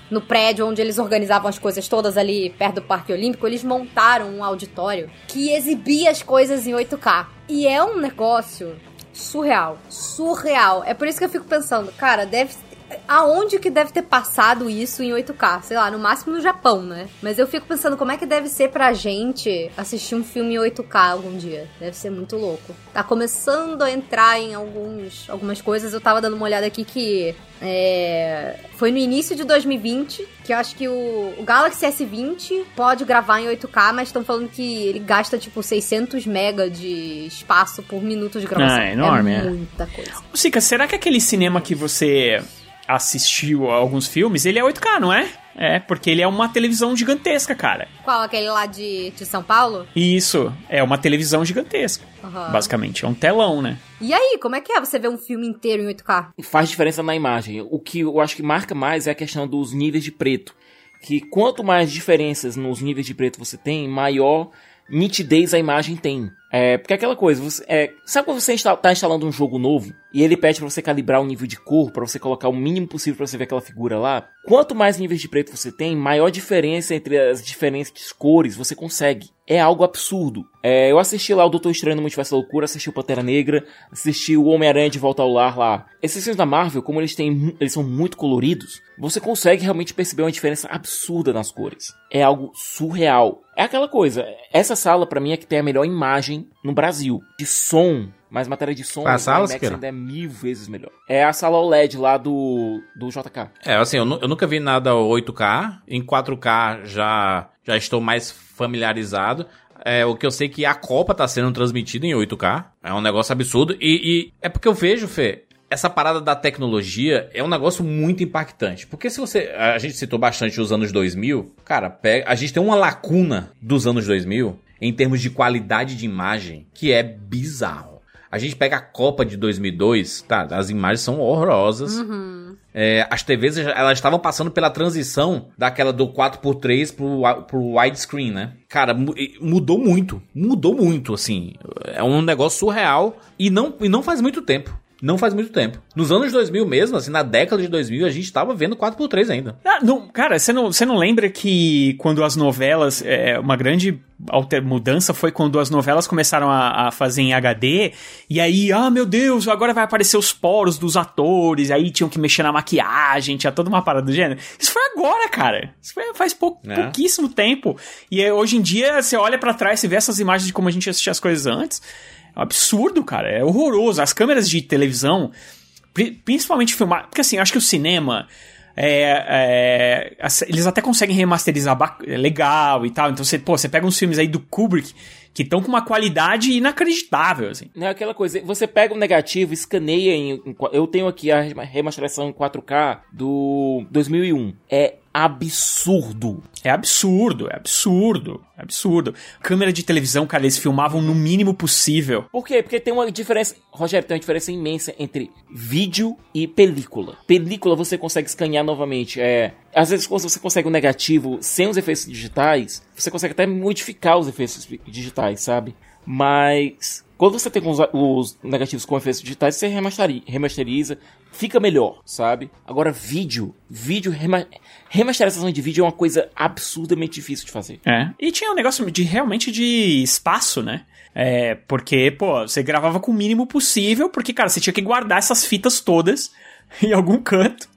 No prédio onde eles organizavam as coisas todas ali perto do Parque Olímpico, eles montaram um auditório que exibia as coisas em 8K. E é um negócio surreal. Surreal. É por isso que eu fico pensando, cara, deve aonde que deve ter passado isso em 8K? Sei lá, no máximo no Japão, né? Mas eu fico pensando como é que deve ser pra gente assistir um filme em 8K algum dia. Deve ser muito louco. Tá começando a entrar em alguns, algumas coisas. Eu tava dando uma olhada aqui que é, foi no início de 2020 que eu acho que o, o, Galaxy S20 pode gravar em 8K, mas estão falando que ele gasta tipo 600 mega de espaço por minuto de gravação. Ah, é enorme, é. Muita coisa. Sica, será que aquele cinema que você assistiu a alguns filmes, ele é 8K, não é? É, porque ele é uma televisão gigantesca, cara. Qual? Aquele lá de, de São Paulo? Isso, é uma televisão gigantesca. Uhum. Basicamente, é um telão, né? E aí, como é que é você ver um filme inteiro em 8K? Faz diferença na imagem. O que eu acho que marca mais é a questão dos níveis de preto. Que quanto mais diferenças nos níveis de preto você tem, maior nitidez a imagem tem. É, porque é aquela coisa, você, é, sabe quando você está tá instalando um jogo novo e ele pede para você calibrar o nível de cor, para você colocar o mínimo possível para você ver aquela figura lá? Quanto mais níveis de preto você tem, maior diferença entre as diferentes cores você consegue. É algo absurdo. É, eu assisti lá o Doutor Estranho no Multiverso da Loucura, assisti o Pantera Negra, assisti o Homem-Aranha de Volta ao Lar lá. Esses filmes da Marvel, como eles têm, eles são muito coloridos, você consegue realmente perceber uma diferença absurda nas cores. É algo surreal. É aquela coisa, essa sala para mim é que tem a melhor imagem no Brasil. De som, mas matéria de som, a sala, ainda é mil vezes melhor. É a sala OLED lá do, do JK. É, assim, eu, eu nunca vi nada 8K. Em 4K já, já estou mais familiarizado. É, o que eu sei é que a Copa tá sendo transmitida em 8K. É um negócio absurdo. E, e é porque eu vejo, Fê, essa parada da tecnologia é um negócio muito impactante. Porque se você. A gente citou bastante os anos 2000. Cara, pega, a gente tem uma lacuna dos anos 2000 em termos de qualidade de imagem que é bizarro. A gente pega a Copa de 2002, tá? As imagens são horrorosas. Uhum. É, as TVs elas estavam passando pela transição daquela do 4x3 pro, pro widescreen, né? Cara, mudou muito. Mudou muito, assim. É um negócio surreal e não, e não faz muito tempo. Não faz muito tempo. Nos anos 2000 mesmo, assim, na década de 2000, a gente tava vendo 4x3 ainda. Ah, não, cara, você não, você não lembra que quando as novelas, é, uma grande alter, mudança foi quando as novelas começaram a, a, fazer em HD, e aí, ah, meu Deus, agora vai aparecer os poros dos atores, aí tinham que mexer na maquiagem, tinha toda uma parada do gênero. Isso foi agora, cara. Isso foi, faz pou, é. pouquíssimo tempo. E hoje em dia, você olha para trás e vê essas imagens de como a gente assistia as coisas antes absurdo, cara. É horroroso. As câmeras de televisão, principalmente filmar. Porque assim, acho que o cinema. É, é, eles até conseguem remasterizar legal e tal. Então você, pô, você pega uns filmes aí do Kubrick que estão com uma qualidade inacreditável, assim. É aquela coisa, você pega um negativo, escaneia em, eu tenho aqui a remasterização em 4K do 2001. É absurdo. É absurdo, é absurdo, é absurdo. Câmera de televisão, cara, eles filmavam no mínimo possível. Por quê? Porque tem uma diferença, Rogério, tem uma diferença imensa entre vídeo e película. Película você consegue escanear novamente, é... Às vezes quando você consegue um negativo sem os efeitos digitais, você consegue até modificar os efeitos digitais, sabe? Mas quando você tem os, os negativos com efeitos digitais, você remasteriza, fica melhor, sabe? Agora, vídeo, vídeo, remasterização de vídeo é uma coisa absurdamente difícil de fazer. É. E tinha um negócio de realmente de espaço, né? É, porque, pô, você gravava com o mínimo possível, porque, cara, você tinha que guardar essas fitas todas em algum canto.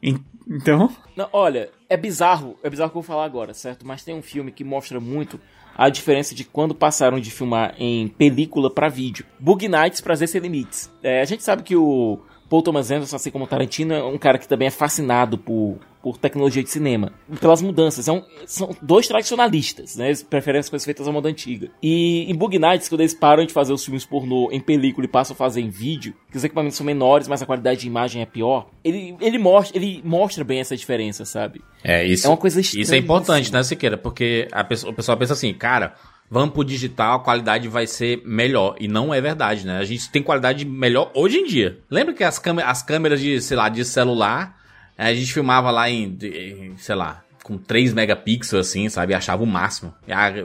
Então. Não, olha, é bizarro, é bizarro o que eu vou falar agora, certo? Mas tem um filme que mostra muito a diferença de quando passaram de filmar em película para vídeo. Bug Nights, Prazer Sem Limites. É, a gente sabe que o Paul Thomas Anderson, assim como o Tarantino, é um cara que também é fascinado por por tecnologia de cinema, pelas mudanças. São, são dois tradicionalistas, né? Eles preferem as coisas feitas à moda antiga. E em Bug Nights, quando eles param de fazer os filmes pornô em película e passam a fazer em vídeo, que os equipamentos são menores, mas a qualidade de imagem é pior, ele, ele, mostra, ele mostra bem essa diferença, sabe? É, isso é uma coisa estranha, Isso é importante, assim. né, Siqueira? Porque a pessoa, o pessoal pensa assim, cara, vamos pro digital, a qualidade vai ser melhor. E não é verdade, né? A gente tem qualidade melhor hoje em dia. Lembra que as, as câmeras de, sei lá, de celular a gente filmava lá em, sei lá, com 3 megapixels, assim, sabe? Achava o máximo.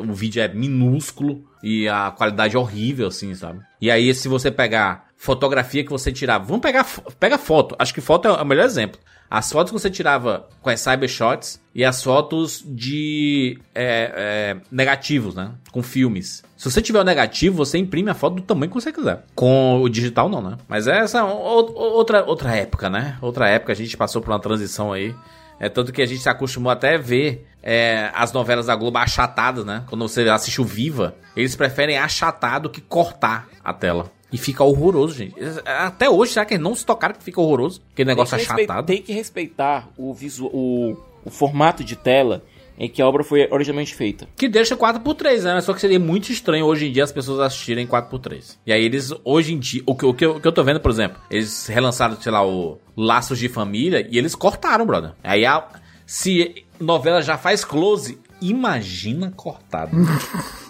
o vídeo é minúsculo e a qualidade é horrível, assim, sabe? E aí, se você pegar fotografia que você tirava. Vamos pegar pega foto. Acho que foto é o melhor exemplo. As fotos que você tirava com as cybershots e as fotos de é, é, negativos, né? Com filmes. Se você tiver o negativo, você imprime a foto do tamanho que você quiser. Com o digital, não, né? Mas essa é outra, outra época, né? Outra época a gente passou por uma transição aí. É tanto que a gente se acostumou até a ver é, as novelas da Globo achatadas, né? Quando você assiste o Viva, eles preferem achatar do que cortar a tela. E fica horroroso, gente. Até hoje, será que eles não se tocaram que fica horroroso? Aquele negócio tem achatado. Tem que respeitar o, visual, o, o formato de tela em que a obra foi originalmente feita. Que deixa 4x3, né? Só que seria muito estranho hoje em dia as pessoas assistirem 4x3. E aí eles, hoje em dia, o que, o que, eu, o que eu tô vendo, por exemplo, eles relançaram, sei lá, o Laços de Família e eles cortaram, brother. Aí a, se novela já faz close, imagina cortado.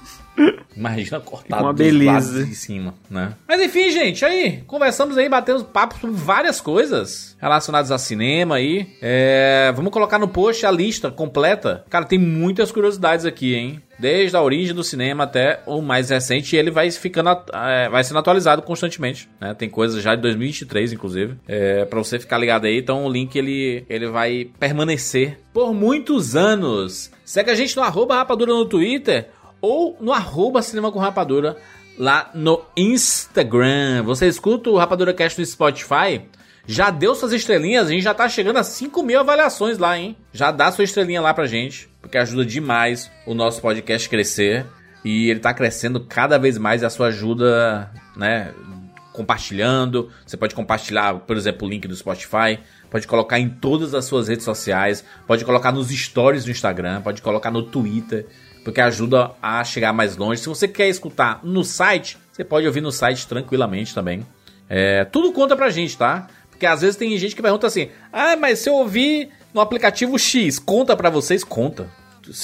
Imagina cortado uma beleza de cima, né? Mas enfim, gente, aí conversamos aí, batemos papo sobre várias coisas relacionadas a cinema aí. É, vamos colocar no post a lista completa. Cara, tem muitas curiosidades aqui, hein? Desde a origem do cinema até o mais recente, e ele vai ficando, é, vai sendo atualizado constantemente, né? Tem coisas já de 2023, inclusive, é, para você ficar ligado aí. Então o link ele, ele vai permanecer por muitos anos. Segue a gente no arroba rapadura no Twitter ou no arroba Cinema com Rapadura lá no Instagram. Você escuta o Rapadura Cast no Spotify? Já deu suas estrelinhas? A gente já tá chegando a 5 mil avaliações lá, hein? Já dá sua estrelinha lá pra gente, porque ajuda demais o nosso podcast crescer. E ele tá crescendo cada vez mais a sua ajuda, né? Compartilhando. Você pode compartilhar, por exemplo, o link do Spotify. Pode colocar em todas as suas redes sociais. Pode colocar nos stories do Instagram. Pode colocar no Twitter porque ajuda a chegar mais longe. Se você quer escutar no site, você pode ouvir no site tranquilamente também. É, tudo conta pra gente, tá? Porque às vezes tem gente que pergunta assim: ah, mas se eu ouvir no aplicativo X, conta pra vocês? Conta.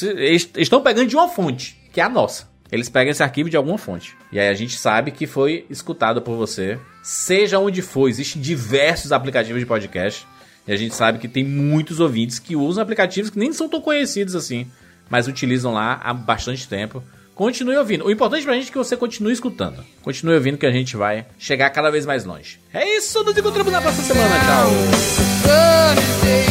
Eles estão pegando de uma fonte, que é a nossa. Eles pegam esse arquivo de alguma fonte. E aí a gente sabe que foi escutado por você. Seja onde for, existem diversos aplicativos de podcast. E a gente sabe que tem muitos ouvintes que usam aplicativos que nem são tão conhecidos assim mas utilizam lá há bastante tempo. Continue ouvindo. O importante pra gente é que você continue escutando. Continue ouvindo que a gente vai chegar cada vez mais longe. É isso, nos encontramos na próxima semana. Tchau.